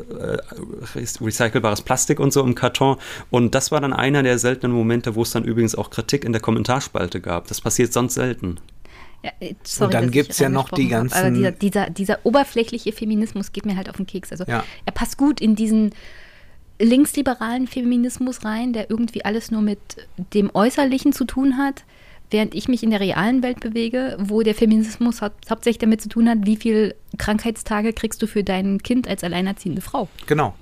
recycelbares Plastik und so im Karton. Und das war dann einer der seltenen Momente, wo es dann übrigens auch Kritik in der Kommentarspalte gab. Das passiert sonst selten. Ja, äh, sorry, und dann gibt es ja noch die ganzen. aber dieser, dieser, dieser, oberflächliche Feminismus geht mir halt auf den Keks. Also ja. er passt gut in diesen linksliberalen Feminismus rein, der irgendwie alles nur mit dem Äußerlichen zu tun hat während ich mich in der realen Welt bewege, wo der Feminismus hau hauptsächlich damit zu tun hat, wie viele Krankheitstage kriegst du für dein Kind als alleinerziehende Frau. Genau.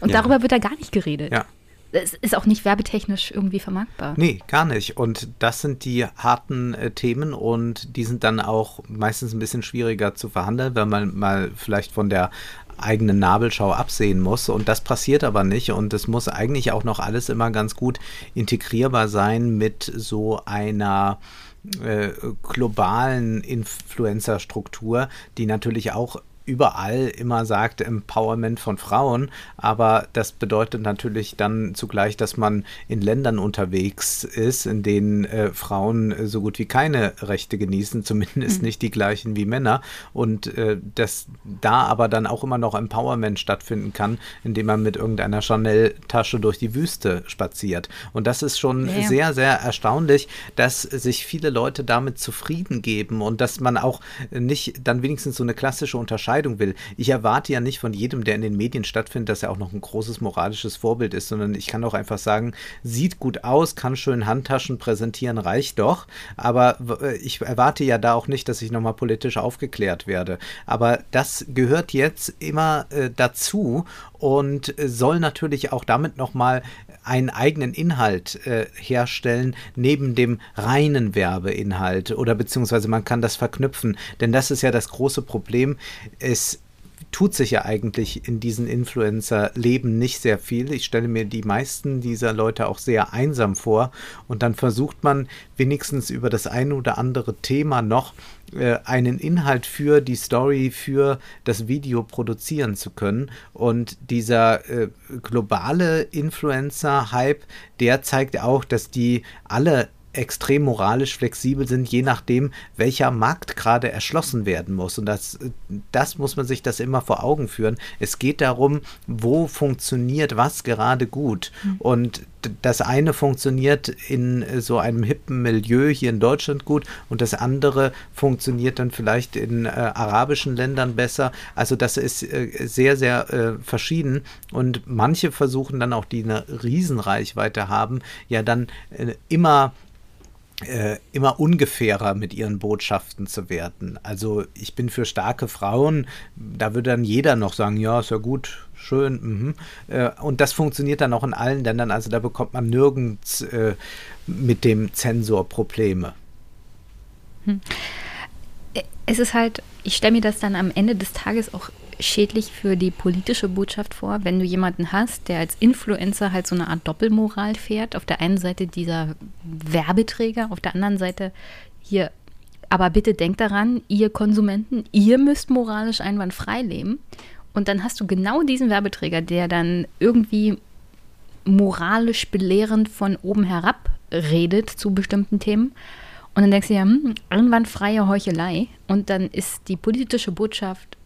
Und ja. darüber wird da gar nicht geredet. Ja. Es ist auch nicht werbetechnisch irgendwie vermarktbar. Nee, gar nicht. Und das sind die harten äh, Themen und die sind dann auch meistens ein bisschen schwieriger zu verhandeln, wenn man mal vielleicht von der eigene Nabelschau absehen muss. Und das passiert aber nicht. Und es muss eigentlich auch noch alles immer ganz gut integrierbar sein mit so einer äh, globalen Influencer-Struktur, die natürlich auch überall immer sagt Empowerment von Frauen, aber das bedeutet natürlich dann zugleich, dass man in Ländern unterwegs ist, in denen äh, Frauen so gut wie keine Rechte genießen, zumindest mhm. nicht die gleichen wie Männer und äh, dass da aber dann auch immer noch Empowerment stattfinden kann, indem man mit irgendeiner Chanel-Tasche durch die Wüste spaziert. Und das ist schon ja. sehr, sehr erstaunlich, dass sich viele Leute damit zufrieden geben und dass man auch nicht dann wenigstens so eine klassische Unterscheidung Entscheidung will. Ich erwarte ja nicht von jedem, der in den Medien stattfindet, dass er auch noch ein großes moralisches Vorbild ist, sondern ich kann auch einfach sagen, sieht gut aus, kann schön Handtaschen präsentieren, reicht doch. Aber äh, ich erwarte ja da auch nicht, dass ich nochmal politisch aufgeklärt werde. Aber das gehört jetzt immer äh, dazu und soll natürlich auch damit nochmal einen eigenen Inhalt äh, herstellen, neben dem reinen Werbeinhalt oder beziehungsweise man kann das verknüpfen, denn das ist ja das große Problem. Es tut sich ja eigentlich in diesen Influencer-Leben nicht sehr viel. Ich stelle mir die meisten dieser Leute auch sehr einsam vor. Und dann versucht man wenigstens über das eine oder andere Thema noch äh, einen Inhalt für die Story, für das Video produzieren zu können. Und dieser äh, globale Influencer-Hype, der zeigt auch, dass die alle extrem moralisch flexibel sind, je nachdem, welcher Markt gerade erschlossen werden muss. Und das, das muss man sich das immer vor Augen führen. Es geht darum, wo funktioniert was gerade gut. Mhm. Und das eine funktioniert in so einem hippen Milieu hier in Deutschland gut und das andere funktioniert dann vielleicht in äh, arabischen Ländern besser. Also das ist äh, sehr, sehr äh, verschieden und manche versuchen dann auch, die eine Riesenreichweite haben, ja dann äh, immer äh, immer ungefährer mit ihren Botschaften zu werden. Also ich bin für starke Frauen, da würde dann jeder noch sagen, ja, ist ja gut, schön. Mhm. Äh, und das funktioniert dann auch in allen Ländern, also da bekommt man nirgends äh, mit dem Zensor Probleme. Hm. Es ist halt, ich stelle mir das dann am Ende des Tages auch schädlich für die politische Botschaft vor, wenn du jemanden hast, der als Influencer halt so eine Art Doppelmoral fährt. Auf der einen Seite dieser Werbeträger, auf der anderen Seite hier, aber bitte denkt daran, ihr Konsumenten, ihr müsst moralisch einwandfrei leben. Und dann hast du genau diesen Werbeträger, der dann irgendwie moralisch belehrend von oben herab redet zu bestimmten Themen. Und dann denkst du ja, hm, einwandfreie Heuchelei. Und dann ist die politische Botschaft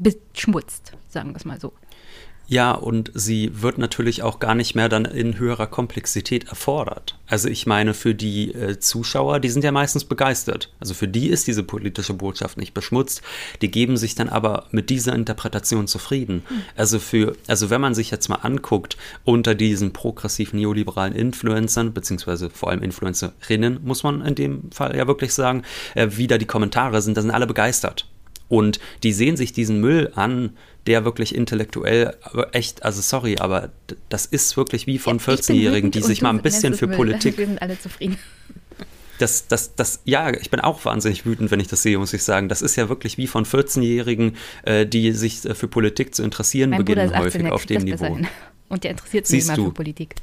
beschmutzt, sagen wir es mal so. Ja, und sie wird natürlich auch gar nicht mehr dann in höherer Komplexität erfordert. Also ich meine, für die äh, Zuschauer, die sind ja meistens begeistert. Also für die ist diese politische Botschaft nicht beschmutzt. Die geben sich dann aber mit dieser Interpretation zufrieden. Mhm. Also für, also wenn man sich jetzt mal anguckt, unter diesen progressiven neoliberalen Influencern, beziehungsweise vor allem Influencerinnen, muss man in dem Fall ja wirklich sagen, äh, wie da die Kommentare sind, da sind alle begeistert. Und die sehen sich diesen Müll an, der wirklich intellektuell echt, also sorry, aber das ist wirklich wie von 14-Jährigen, die sich mal ein bisschen für Politik. Wir sind alle zufrieden. Das, das, das, ja, ich bin auch wahnsinnig wütend, wenn ich das sehe, muss ich sagen. Das ist ja wirklich wie von 14-Jährigen, äh, die sich äh, für Politik zu interessieren mein beginnen, 18, häufig auf dem Niveau. Und der interessiert sich immer für Politik.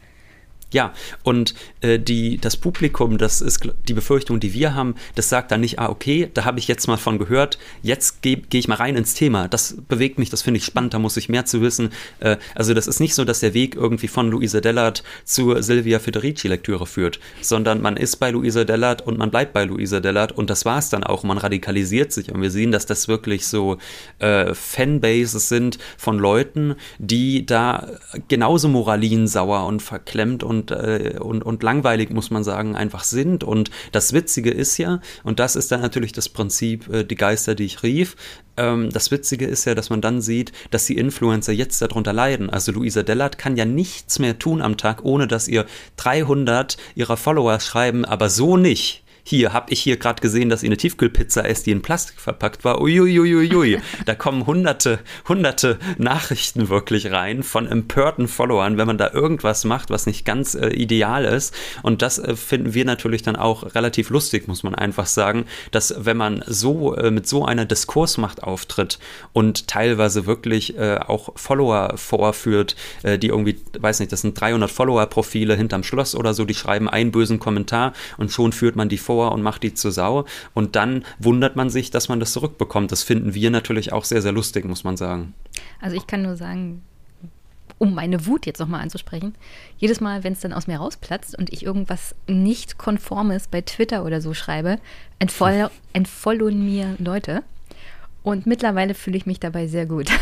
Ja, und äh, die, das Publikum, das ist die Befürchtung, die wir haben, das sagt dann nicht, ah, okay, da habe ich jetzt mal von gehört, jetzt gehe geh ich mal rein ins Thema. Das bewegt mich, das finde ich spannend, da muss ich mehr zu wissen. Äh, also das ist nicht so, dass der Weg irgendwie von Luisa Dellert zur Silvia Federici-Lektüre führt, sondern man ist bei Luisa Dellert und man bleibt bei Luisa Dellert und das war es dann auch. Man radikalisiert sich und wir sehen, dass das wirklich so äh, Fanbases sind von Leuten, die da genauso moralinsauer und verklemmt und und, äh, und, und langweilig, muss man sagen, einfach sind. Und das Witzige ist ja, und das ist dann natürlich das Prinzip, äh, die Geister, die ich rief, ähm, das Witzige ist ja, dass man dann sieht, dass die Influencer jetzt darunter leiden. Also Luisa Dellert kann ja nichts mehr tun am Tag, ohne dass ihr 300 ihrer Follower schreiben, aber so nicht hier, habe ich hier gerade gesehen, dass ihr eine Tiefkühlpizza esst, die in Plastik verpackt war. Uiuiuiui. da kommen hunderte, hunderte Nachrichten wirklich rein von empörten Followern, wenn man da irgendwas macht, was nicht ganz äh, ideal ist. Und das äh, finden wir natürlich dann auch relativ lustig, muss man einfach sagen, dass wenn man so äh, mit so einer Diskursmacht auftritt und teilweise wirklich äh, auch Follower vorführt, äh, die irgendwie, weiß nicht, das sind 300 Follower-Profile hinterm Schloss oder so, die schreiben einen bösen Kommentar und schon führt man die vor sauer und macht die zu Sau. Und dann wundert man sich, dass man das zurückbekommt. Das finden wir natürlich auch sehr, sehr lustig, muss man sagen. Also ich kann nur sagen, um meine Wut jetzt nochmal anzusprechen, jedes Mal, wenn es dann aus mir rausplatzt und ich irgendwas nicht konformes bei Twitter oder so schreibe, entfollowen mir Leute. Und mittlerweile fühle ich mich dabei sehr gut.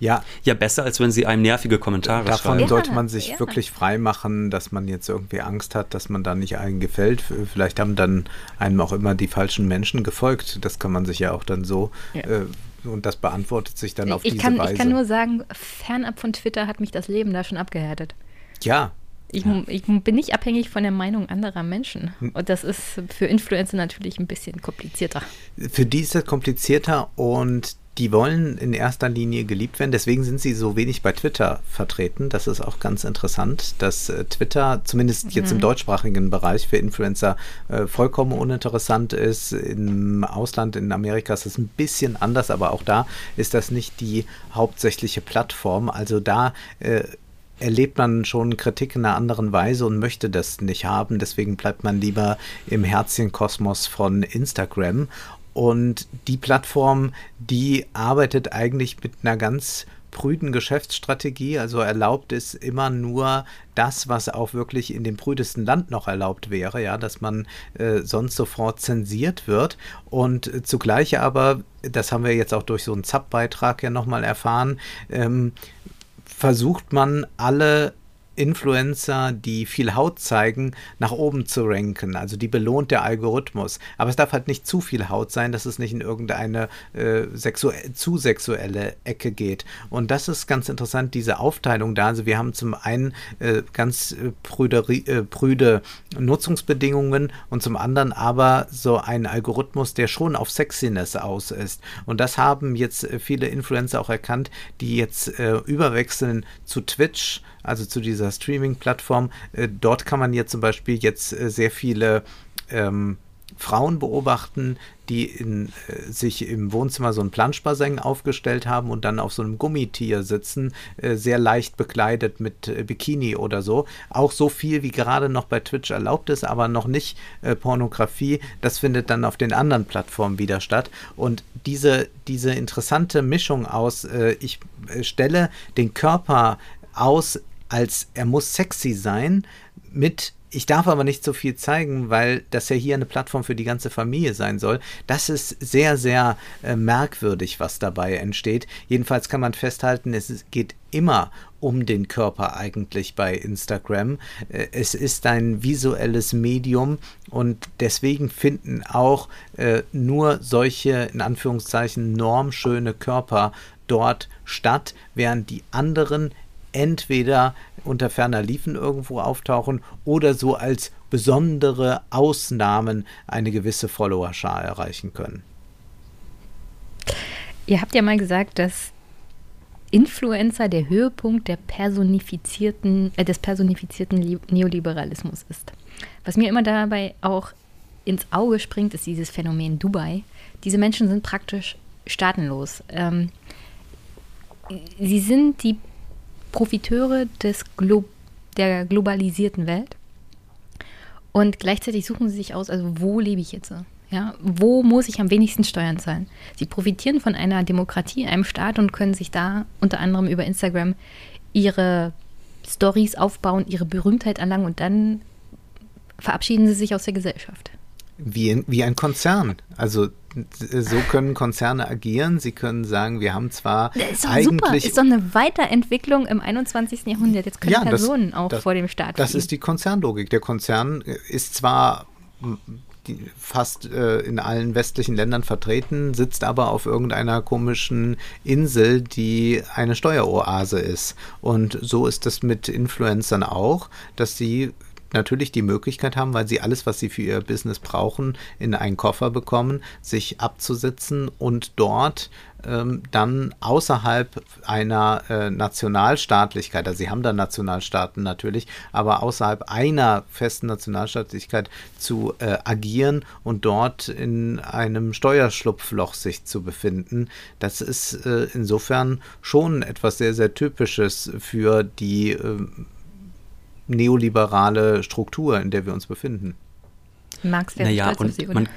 Ja. Ja, besser, als wenn sie einem nervige Kommentare Davon schreiben. Davon sollte man sich ja. wirklich frei machen, dass man jetzt irgendwie Angst hat, dass man da nicht allen gefällt. Vielleicht haben dann einem auch immer die falschen Menschen gefolgt. Das kann man sich ja auch dann so. Ja. Äh, und das beantwortet sich dann auf ich diese kann, Weise. Ich kann nur sagen, fernab von Twitter hat mich das Leben da schon abgehärtet. Ja, ich, ja. ich, bin nicht abhängig von der Meinung anderer Menschen. Hm. Und das ist für Influencer natürlich ein bisschen komplizierter. Für die ist das komplizierter und die wollen in erster Linie geliebt werden. Deswegen sind sie so wenig bei Twitter vertreten. Das ist auch ganz interessant, dass äh, Twitter zumindest jetzt mhm. im deutschsprachigen Bereich für Influencer äh, vollkommen uninteressant ist. Im Ausland, in Amerika ist es ein bisschen anders, aber auch da ist das nicht die hauptsächliche Plattform. Also da äh, erlebt man schon Kritik in einer anderen Weise und möchte das nicht haben. Deswegen bleibt man lieber im Herzchenkosmos von Instagram. Und die Plattform, die arbeitet eigentlich mit einer ganz prüden Geschäftsstrategie, also erlaubt es immer nur das, was auch wirklich in dem prüdesten Land noch erlaubt wäre, ja, dass man äh, sonst sofort zensiert wird und zugleich aber, das haben wir jetzt auch durch so einen ZAP-Beitrag ja nochmal erfahren, ähm, versucht man alle Influencer, die viel Haut zeigen, nach oben zu ranken. Also die belohnt der Algorithmus. Aber es darf halt nicht zu viel Haut sein, dass es nicht in irgendeine äh, zu sexuelle Ecke geht. Und das ist ganz interessant, diese Aufteilung da. Also wir haben zum einen äh, ganz äh, prüde, äh, prüde Nutzungsbedingungen und zum anderen aber so einen Algorithmus, der schon auf Sexiness aus ist. Und das haben jetzt äh, viele Influencer auch erkannt, die jetzt äh, überwechseln zu Twitch also zu dieser Streaming-Plattform. Äh, dort kann man jetzt zum Beispiel jetzt äh, sehr viele ähm, Frauen beobachten, die in, äh, sich im Wohnzimmer so ein Planschbassin aufgestellt haben und dann auf so einem Gummitier sitzen, äh, sehr leicht bekleidet mit äh, Bikini oder so. Auch so viel, wie gerade noch bei Twitch erlaubt ist, aber noch nicht äh, Pornografie. Das findet dann auf den anderen Plattformen wieder statt. Und diese, diese interessante Mischung aus, ich stelle den Körper aus als er muss sexy sein mit ich darf aber nicht so viel zeigen, weil das ja hier eine Plattform für die ganze Familie sein soll. Das ist sehr, sehr äh, merkwürdig, was dabei entsteht. Jedenfalls kann man festhalten, es geht immer um den Körper eigentlich bei Instagram. Äh, es ist ein visuelles Medium und deswegen finden auch äh, nur solche in Anführungszeichen normschöne Körper dort statt, während die anderen entweder unter ferner Liefen irgendwo auftauchen oder so als besondere Ausnahmen eine gewisse Followerschar erreichen können. Ihr habt ja mal gesagt, dass Influencer der Höhepunkt der personifizierten, äh, des personifizierten Neoliberalismus ist. Was mir immer dabei auch ins Auge springt, ist dieses Phänomen Dubai. Diese Menschen sind praktisch staatenlos. Ähm, sie sind die Profiteure des Glo der globalisierten Welt und gleichzeitig suchen sie sich aus, also wo lebe ich jetzt? Ja, wo muss ich am wenigsten Steuern zahlen? Sie profitieren von einer Demokratie, einem Staat und können sich da unter anderem über Instagram ihre Stories aufbauen, ihre Berühmtheit erlangen und dann verabschieden sie sich aus der Gesellschaft. Wie, wie ein Konzern. Also so können Konzerne agieren. Sie können sagen, wir haben zwar das ist doch eigentlich super. ist doch eine Weiterentwicklung im 21. Jahrhundert. Jetzt können ja, Personen das, auch das, vor dem Staat. Das fliegen. ist die Konzernlogik. Der Konzern ist zwar die, fast äh, in allen westlichen Ländern vertreten, sitzt aber auf irgendeiner komischen Insel, die eine Steueroase ist. Und so ist es mit Influencern auch, dass sie natürlich die Möglichkeit haben, weil sie alles, was sie für ihr Business brauchen, in einen Koffer bekommen, sich abzusetzen und dort ähm, dann außerhalb einer äh, Nationalstaatlichkeit, also sie haben da Nationalstaaten natürlich, aber außerhalb einer festen Nationalstaatlichkeit zu äh, agieren und dort in einem Steuerschlupfloch sich zu befinden, das ist äh, insofern schon etwas sehr, sehr Typisches für die ähm, neoliberale Struktur, in der wir uns befinden. Max, wer naja, und Sie, man,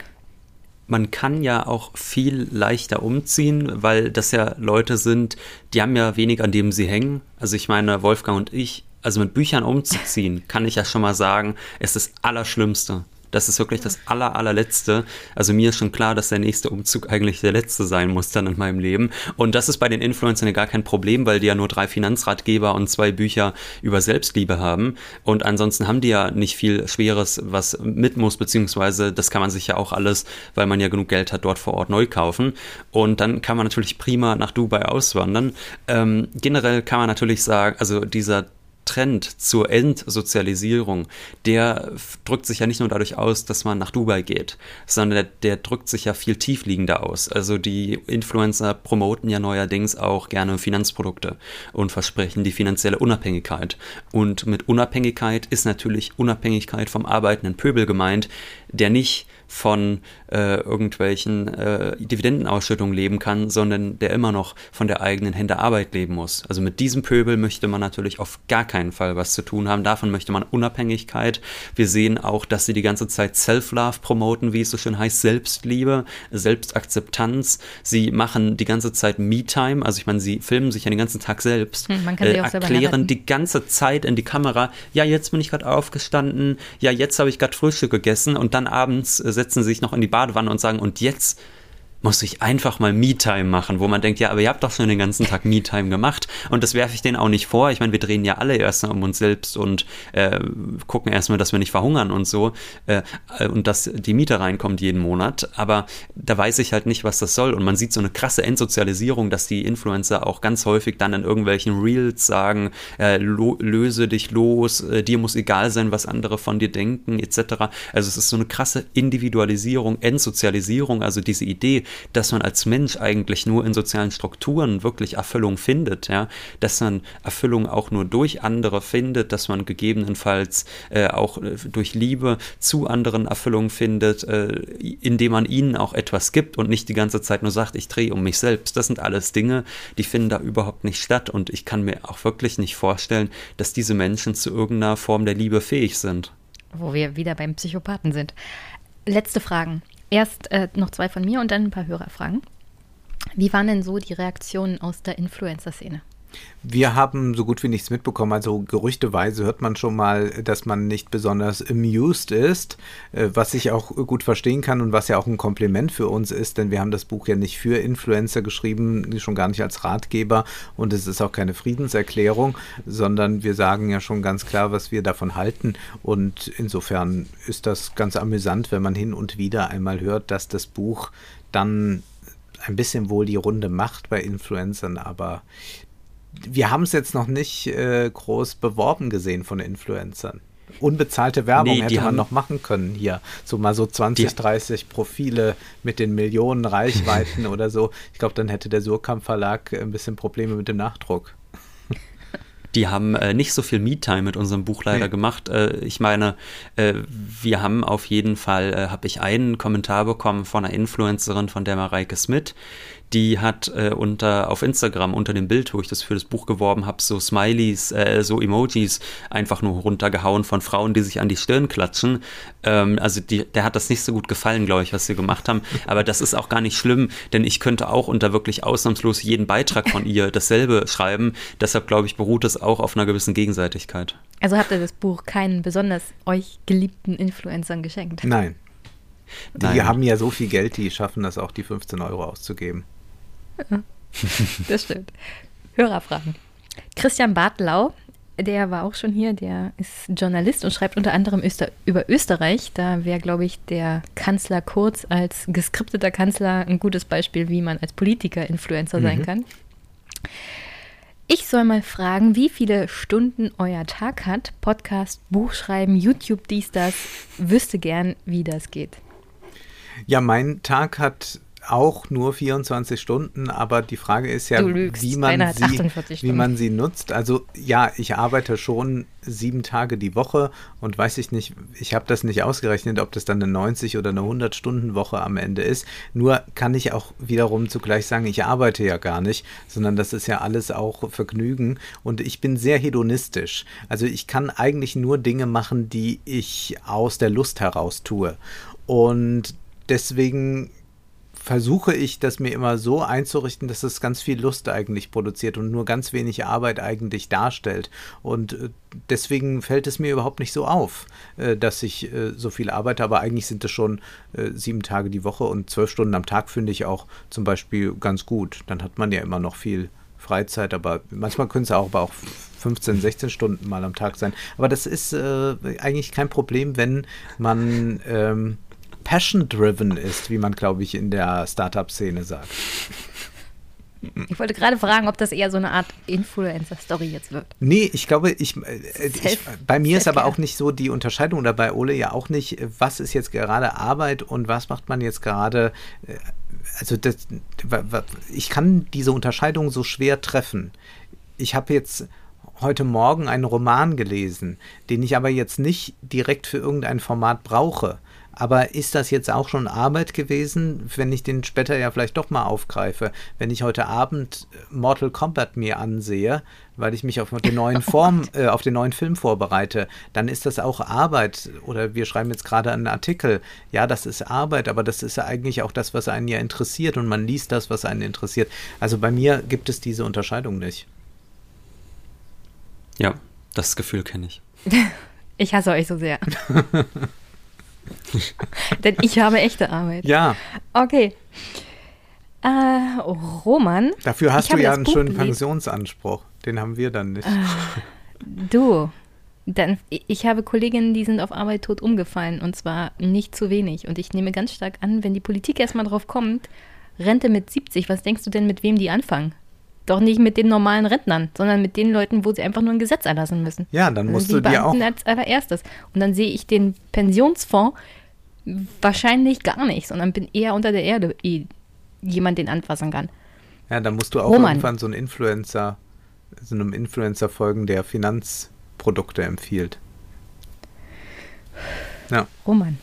man kann ja auch viel leichter umziehen, weil das ja Leute sind, die haben ja wenig, an dem sie hängen. Also ich meine, Wolfgang und ich, also mit Büchern umzuziehen, kann ich ja schon mal sagen, ist das Allerschlimmste. Das ist wirklich das aller, allerletzte. Also mir ist schon klar, dass der nächste Umzug eigentlich der letzte sein muss dann in meinem Leben. Und das ist bei den Influencern ja gar kein Problem, weil die ja nur drei Finanzratgeber und zwei Bücher über Selbstliebe haben. Und ansonsten haben die ja nicht viel Schweres, was mit muss, beziehungsweise das kann man sich ja auch alles, weil man ja genug Geld hat, dort vor Ort neu kaufen. Und dann kann man natürlich prima nach Dubai auswandern. Ähm, generell kann man natürlich sagen, also dieser Trend zur Entsozialisierung, der drückt sich ja nicht nur dadurch aus, dass man nach Dubai geht, sondern der, der, drückt sich ja viel tiefliegender aus. Also die Influencer promoten ja neuerdings auch gerne Finanzprodukte und versprechen die finanzielle Unabhängigkeit. Und mit Unabhängigkeit ist natürlich Unabhängigkeit vom arbeitenden Pöbel gemeint, der nicht von äh, irgendwelchen äh, Dividendenausschüttungen leben kann, sondern der immer noch von der eigenen Hände Arbeit leben muss. Also mit diesem Pöbel möchte man natürlich auf gar keinen Fall was zu tun haben. Davon möchte man Unabhängigkeit. Wir sehen auch, dass sie die ganze Zeit Self-Love promoten, wie es so schön heißt, Selbstliebe, Selbstakzeptanz. Sie machen die ganze Zeit Me-Time, also ich meine, sie filmen sich ja den ganzen Tag selbst, hm, äh, erklären die ganze Zeit in die Kamera, ja, jetzt bin ich gerade aufgestanden, ja, jetzt habe ich gerade Frühstück gegessen und dann abends äh, setzen sie sich noch in die Badewanne und sagen, und jetzt muss ich einfach mal Me-Time machen, wo man denkt, ja, aber ihr habt doch schon den ganzen Tag Me-Time gemacht und das werfe ich denen auch nicht vor. Ich meine, wir drehen ja alle erstmal um uns selbst und äh, gucken erstmal, dass wir nicht verhungern und so äh, und dass die Miete reinkommt jeden Monat, aber da weiß ich halt nicht, was das soll und man sieht so eine krasse Entsozialisierung, dass die Influencer auch ganz häufig dann in irgendwelchen Reels sagen, äh, löse dich los, äh, dir muss egal sein, was andere von dir denken, etc. Also es ist so eine krasse Individualisierung, Entsozialisierung, also diese Idee, dass man als Mensch eigentlich nur in sozialen Strukturen wirklich Erfüllung findet, ja, dass man Erfüllung auch nur durch andere findet, dass man gegebenenfalls äh, auch äh, durch Liebe zu anderen Erfüllung findet, äh, indem man ihnen auch etwas gibt und nicht die ganze Zeit nur sagt, ich drehe um mich selbst. Das sind alles Dinge, die finden da überhaupt nicht statt und ich kann mir auch wirklich nicht vorstellen, dass diese Menschen zu irgendeiner Form der Liebe fähig sind. Wo wir wieder beim Psychopathen sind. Letzte Fragen. Erst äh, noch zwei von mir und dann ein paar Hörerfragen. Wie waren denn so die Reaktionen aus der Influencer-Szene? Wir haben so gut wie nichts mitbekommen. Also gerüchteweise hört man schon mal, dass man nicht besonders amused ist, äh, was ich auch gut verstehen kann und was ja auch ein Kompliment für uns ist, denn wir haben das Buch ja nicht für Influencer geschrieben, schon gar nicht als Ratgeber und es ist auch keine Friedenserklärung, sondern wir sagen ja schon ganz klar, was wir davon halten und insofern ist das ganz amüsant, wenn man hin und wieder einmal hört, dass das Buch dann ein bisschen wohl die Runde macht bei Influencern, aber wir haben es jetzt noch nicht äh, groß beworben gesehen von Influencern. Unbezahlte Werbung nee, hätte man noch machen können hier. So mal so 20, die, 30 Profile mit den Millionen Reichweiten oder so. Ich glaube, dann hätte der Surkamp Verlag ein bisschen Probleme mit dem Nachdruck. Die haben äh, nicht so viel Me-Time mit unserem Buch leider nee. gemacht. Äh, ich meine, äh, wir haben auf jeden Fall, äh, habe ich einen Kommentar bekommen von einer Influencerin, von der Mareike Smith, die hat äh, unter auf Instagram unter dem Bild, wo ich das für das Buch geworben habe, so Smileys, äh, so Emojis einfach nur runtergehauen von Frauen, die sich an die Stirn klatschen. Ähm, also die, der hat das nicht so gut gefallen, glaube ich, was sie gemacht haben. Aber das ist auch gar nicht schlimm, denn ich könnte auch unter wirklich ausnahmslos jeden Beitrag von ihr dasselbe schreiben. Deshalb glaube ich, beruht es auch auf einer gewissen Gegenseitigkeit. Also habt ihr das Buch keinen besonders euch geliebten Influencern geschenkt? Nein. Die Nein. haben ja so viel Geld, die schaffen das auch, die 15 Euro auszugeben. Das stimmt. Hörerfragen. Christian Bartlau, der war auch schon hier, der ist Journalist und schreibt unter anderem Öster über Österreich. Da wäre, glaube ich, der Kanzler Kurz als geskripteter Kanzler ein gutes Beispiel, wie man als Politiker Influencer mhm. sein kann. Ich soll mal fragen, wie viele Stunden euer Tag hat. Podcast, Buchschreiben, YouTube, dies, das. Wüsste gern, wie das geht. Ja, mein Tag hat auch nur 24 Stunden, aber die Frage ist ja, wie man, sie, wie man sie nutzt. Also ja, ich arbeite schon sieben Tage die Woche und weiß ich nicht, ich habe das nicht ausgerechnet, ob das dann eine 90 oder eine 100 Stunden Woche am Ende ist. Nur kann ich auch wiederum zugleich sagen, ich arbeite ja gar nicht, sondern das ist ja alles auch Vergnügen und ich bin sehr hedonistisch. Also ich kann eigentlich nur Dinge machen, die ich aus der Lust heraus tue. Und deswegen versuche ich, das mir immer so einzurichten, dass es ganz viel Lust eigentlich produziert und nur ganz wenig Arbeit eigentlich darstellt. Und äh, deswegen fällt es mir überhaupt nicht so auf, äh, dass ich äh, so viel arbeite, aber eigentlich sind es schon sieben Tage die Woche und zwölf Stunden am Tag finde ich auch zum Beispiel ganz gut. Dann hat man ja immer noch viel Freizeit, aber manchmal können es auch, aber auch 15, 16 Stunden mal am Tag sein. Aber das ist äh, eigentlich kein Problem, wenn man ähm, passion-driven ist, wie man, glaube ich, in der Startup-Szene sagt. Ich wollte gerade fragen, ob das eher so eine Art Influencer-Story jetzt wird. Nee, ich glaube, ich, äh, ich bei mir ist aber auch nicht so die Unterscheidung oder bei Ole ja auch nicht, was ist jetzt gerade Arbeit und was macht man jetzt gerade. Äh, also das, ich kann diese Unterscheidung so schwer treffen. Ich habe jetzt heute Morgen einen Roman gelesen, den ich aber jetzt nicht direkt für irgendein Format brauche. Aber ist das jetzt auch schon Arbeit gewesen, wenn ich den später ja vielleicht doch mal aufgreife? Wenn ich heute Abend Mortal Kombat mir ansehe, weil ich mich auf den neuen Form, äh, auf den neuen Film vorbereite, dann ist das auch Arbeit. Oder wir schreiben jetzt gerade einen Artikel. Ja, das ist Arbeit, aber das ist ja eigentlich auch das, was einen ja interessiert und man liest das, was einen interessiert. Also bei mir gibt es diese Unterscheidung nicht. Ja, das Gefühl kenne ich. ich hasse euch so sehr. Denn ich habe echte Arbeit. Ja. Okay. Äh, Roman. Dafür hast du ja einen Buch schönen gelesen. Pensionsanspruch. Den haben wir dann nicht. Äh, du. Dann, ich habe Kolleginnen, die sind auf Arbeit tot umgefallen und zwar nicht zu wenig. Und ich nehme ganz stark an, wenn die Politik erstmal drauf kommt, Rente mit 70, was denkst du denn, mit wem die anfangen? Doch nicht mit den normalen Rentnern, sondern mit den Leuten, wo sie einfach nur ein Gesetz erlassen müssen. Ja, dann musst also du dir auch. als allererstes. Und dann sehe ich den Pensionsfonds wahrscheinlich gar nicht, sondern bin eher unter der Erde, jemand den anfassen kann. Ja, dann musst du auch Roman. irgendwann so einen Influencer, so einem Influencer folgen, der Finanzprodukte empfiehlt. Ja. Roman.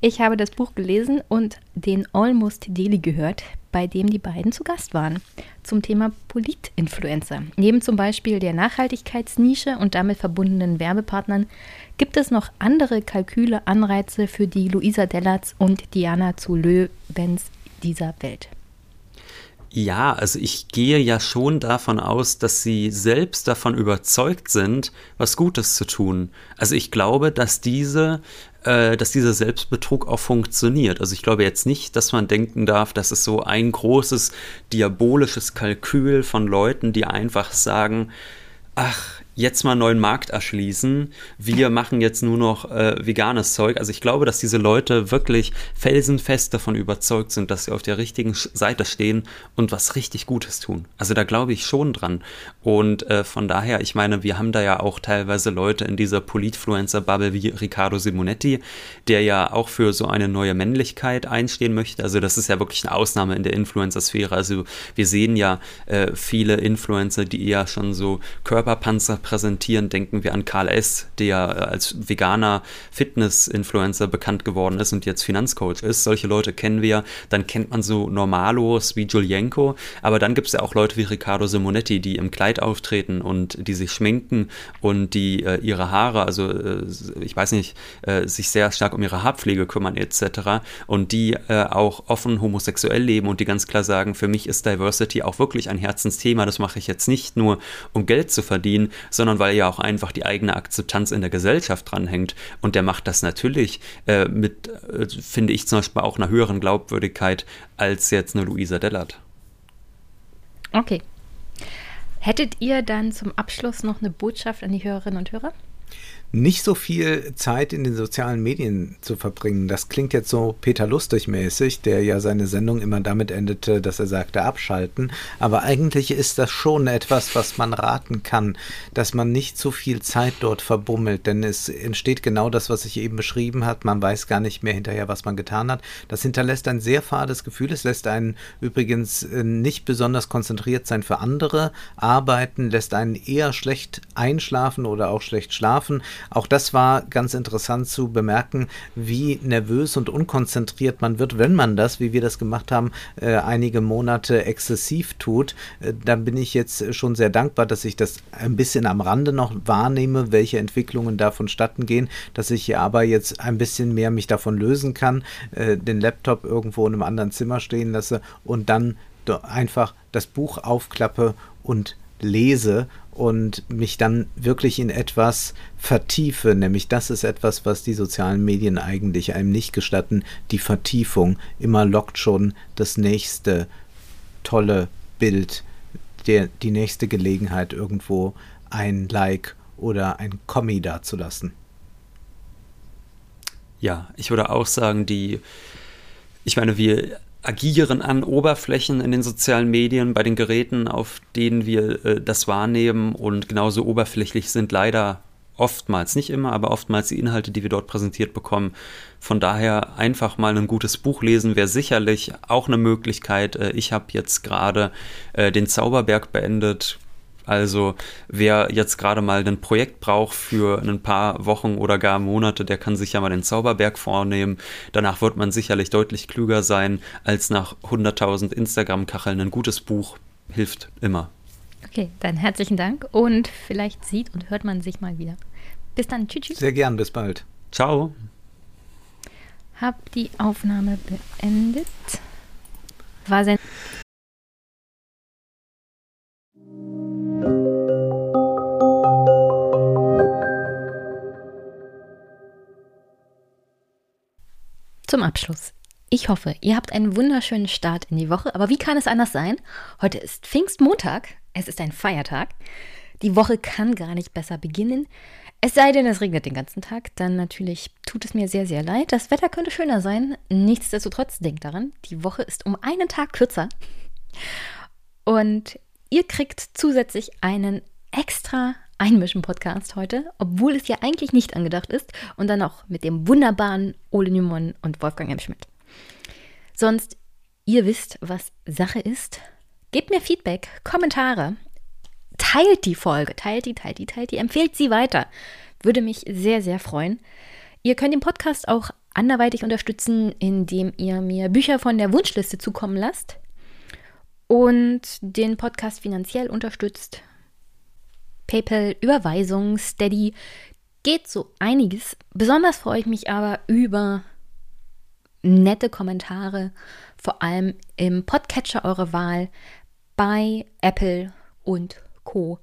Ich habe das Buch gelesen und den Almost Daily gehört, bei dem die beiden zu Gast waren, zum Thema Politinfluencer. Neben zum Beispiel der Nachhaltigkeitsnische und damit verbundenen Werbepartnern gibt es noch andere Kalküle, Anreize für die Luisa Dellatz und Diana zu Löwens dieser Welt. Ja, also ich gehe ja schon davon aus, dass sie selbst davon überzeugt sind, was Gutes zu tun. Also ich glaube, dass diese, äh, dass dieser Selbstbetrug auch funktioniert. Also ich glaube jetzt nicht, dass man denken darf, dass es so ein großes diabolisches Kalkül von Leuten, die einfach sagen, ach, jetzt mal einen neuen Markt erschließen. Wir machen jetzt nur noch äh, veganes Zeug. Also ich glaube, dass diese Leute wirklich felsenfest davon überzeugt sind, dass sie auf der richtigen Seite stehen und was richtig Gutes tun. Also da glaube ich schon dran. Und äh, von daher, ich meine, wir haben da ja auch teilweise Leute in dieser Politfluencer-Bubble wie Riccardo Simonetti, der ja auch für so eine neue Männlichkeit einstehen möchte. Also das ist ja wirklich eine Ausnahme in der Influencer-Sphäre. Also wir sehen ja äh, viele Influencer, die eher schon so Körperpanzer präsentieren. Denken wir an Karl S., der als veganer Fitness-Influencer bekannt geworden ist und jetzt Finanzcoach ist. Solche Leute kennen wir. Dann kennt man so Normalos wie Julienko. Aber dann gibt es ja auch Leute wie Riccardo Simonetti, die im Kleid auftreten und die sich schminken und die äh, ihre Haare, also äh, ich weiß nicht, äh, sich sehr stark um ihre Haarpflege kümmern etc. Und die äh, auch offen homosexuell leben und die ganz klar sagen, für mich ist Diversity auch wirklich ein Herzensthema. Das mache ich jetzt nicht nur, um Geld zu verdienen, sondern weil ja auch einfach die eigene Akzeptanz in der Gesellschaft dranhängt. Und der macht das natürlich äh, mit, äh, finde ich zum Beispiel auch einer höheren Glaubwürdigkeit als jetzt eine Luisa Dellert. Okay. Hättet ihr dann zum Abschluss noch eine Botschaft an die Hörerinnen und Hörer? Nicht so viel Zeit in den sozialen Medien zu verbringen. Das klingt jetzt so Peter Lustig mäßig, der ja seine Sendung immer damit endete, dass er sagte abschalten. Aber eigentlich ist das schon etwas, was man raten kann, dass man nicht so viel Zeit dort verbummelt, denn es entsteht genau das, was ich eben beschrieben habe. Man weiß gar nicht mehr hinterher, was man getan hat. Das hinterlässt ein sehr fades Gefühl. Es lässt einen übrigens äh, nicht besonders konzentriert sein für andere, arbeiten, lässt einen eher schlecht einschlafen oder auch schlecht schlafen. Auch das war ganz interessant zu bemerken, wie nervös und unkonzentriert man wird, wenn man das, wie wir das gemacht haben, äh, einige Monate exzessiv tut. Äh, dann bin ich jetzt schon sehr dankbar, dass ich das ein bisschen am Rande noch wahrnehme, welche Entwicklungen da vonstatten gehen, dass ich aber jetzt ein bisschen mehr mich davon lösen kann, äh, den Laptop irgendwo in einem anderen Zimmer stehen lasse und dann einfach das Buch aufklappe und lese und mich dann wirklich in etwas vertiefe, nämlich das ist etwas, was die sozialen Medien eigentlich einem nicht gestatten, die Vertiefung. Immer lockt schon das nächste tolle Bild, der, die nächste Gelegenheit, irgendwo ein Like oder ein Kommi dazulassen. Ja, ich würde auch sagen, die, ich meine, wir agieren an Oberflächen in den sozialen Medien, bei den Geräten, auf denen wir äh, das wahrnehmen und genauso oberflächlich sind leider oftmals, nicht immer, aber oftmals die Inhalte, die wir dort präsentiert bekommen. Von daher einfach mal ein gutes Buch lesen wäre sicherlich auch eine Möglichkeit. Äh, ich habe jetzt gerade äh, den Zauberberg beendet, also wer jetzt gerade mal ein Projekt braucht für ein paar Wochen oder gar Monate, der kann sich ja mal den Zauberberg vornehmen. Danach wird man sicherlich deutlich klüger sein als nach 100.000 Instagram-Kacheln. Ein gutes Buch hilft immer. Okay, dann herzlichen Dank und vielleicht sieht und hört man sich mal wieder. Bis dann, tschüss. Sehr gern, bis bald. Ciao. Hab die Aufnahme beendet. War sehr Zum Abschluss. Ich hoffe, ihr habt einen wunderschönen Start in die Woche. Aber wie kann es anders sein? Heute ist Pfingstmontag. Es ist ein Feiertag. Die Woche kann gar nicht besser beginnen. Es sei denn, es regnet den ganzen Tag. Dann natürlich tut es mir sehr, sehr leid. Das Wetter könnte schöner sein. Nichtsdestotrotz denkt daran, die Woche ist um einen Tag kürzer. Und ihr kriegt zusätzlich einen extra Einmischen-Podcast heute, obwohl es ja eigentlich nicht angedacht ist. Und dann noch mit dem wunderbaren Ole Nymon und Wolfgang M. Schmidt. Sonst, ihr wisst, was Sache ist. Gebt mir Feedback, Kommentare. Teilt die Folge, teilt die, teilt die, teilt die, empfehlt sie weiter. Würde mich sehr, sehr freuen. Ihr könnt den Podcast auch anderweitig unterstützen, indem ihr mir Bücher von der Wunschliste zukommen lasst und den Podcast finanziell unterstützt PayPal, Überweisung, Steady, geht so einiges. Besonders freue ich mich aber über nette Kommentare, vor allem im Podcatcher eurer Wahl bei Apple und Co.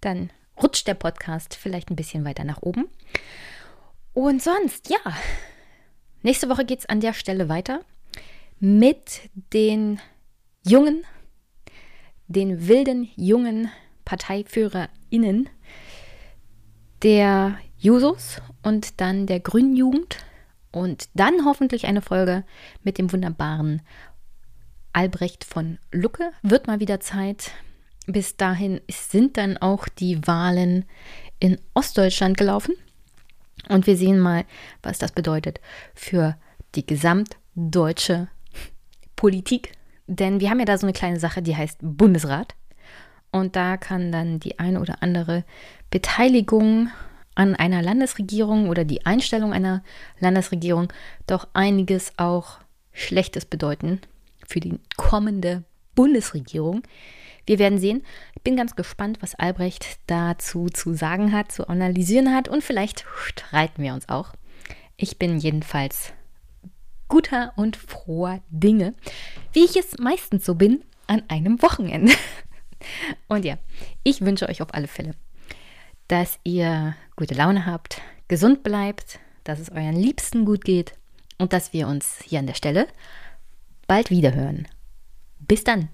Dann rutscht der Podcast vielleicht ein bisschen weiter nach oben. Und sonst, ja, nächste Woche geht es an der Stelle weiter mit den jungen, den wilden jungen ParteiführerInnen der Jusos und dann der Grünen Jugend und dann hoffentlich eine Folge mit dem wunderbaren Albrecht von Lucke. Wird mal wieder Zeit. Bis dahin sind dann auch die Wahlen in Ostdeutschland gelaufen. Und wir sehen mal, was das bedeutet für die gesamtdeutsche Politik. Denn wir haben ja da so eine kleine Sache, die heißt Bundesrat. Und da kann dann die eine oder andere Beteiligung an einer Landesregierung oder die Einstellung einer Landesregierung doch einiges auch Schlechtes bedeuten für die kommende Bundesregierung. Wir werden sehen. Ich bin ganz gespannt, was Albrecht dazu zu sagen hat, zu analysieren hat und vielleicht streiten wir uns auch. Ich bin jedenfalls guter und froher Dinge, wie ich es meistens so bin an einem Wochenende. Und ja, ich wünsche euch auf alle Fälle dass ihr gute Laune habt, gesund bleibt, dass es euren Liebsten gut geht und dass wir uns hier an der Stelle bald wieder hören. Bis dann!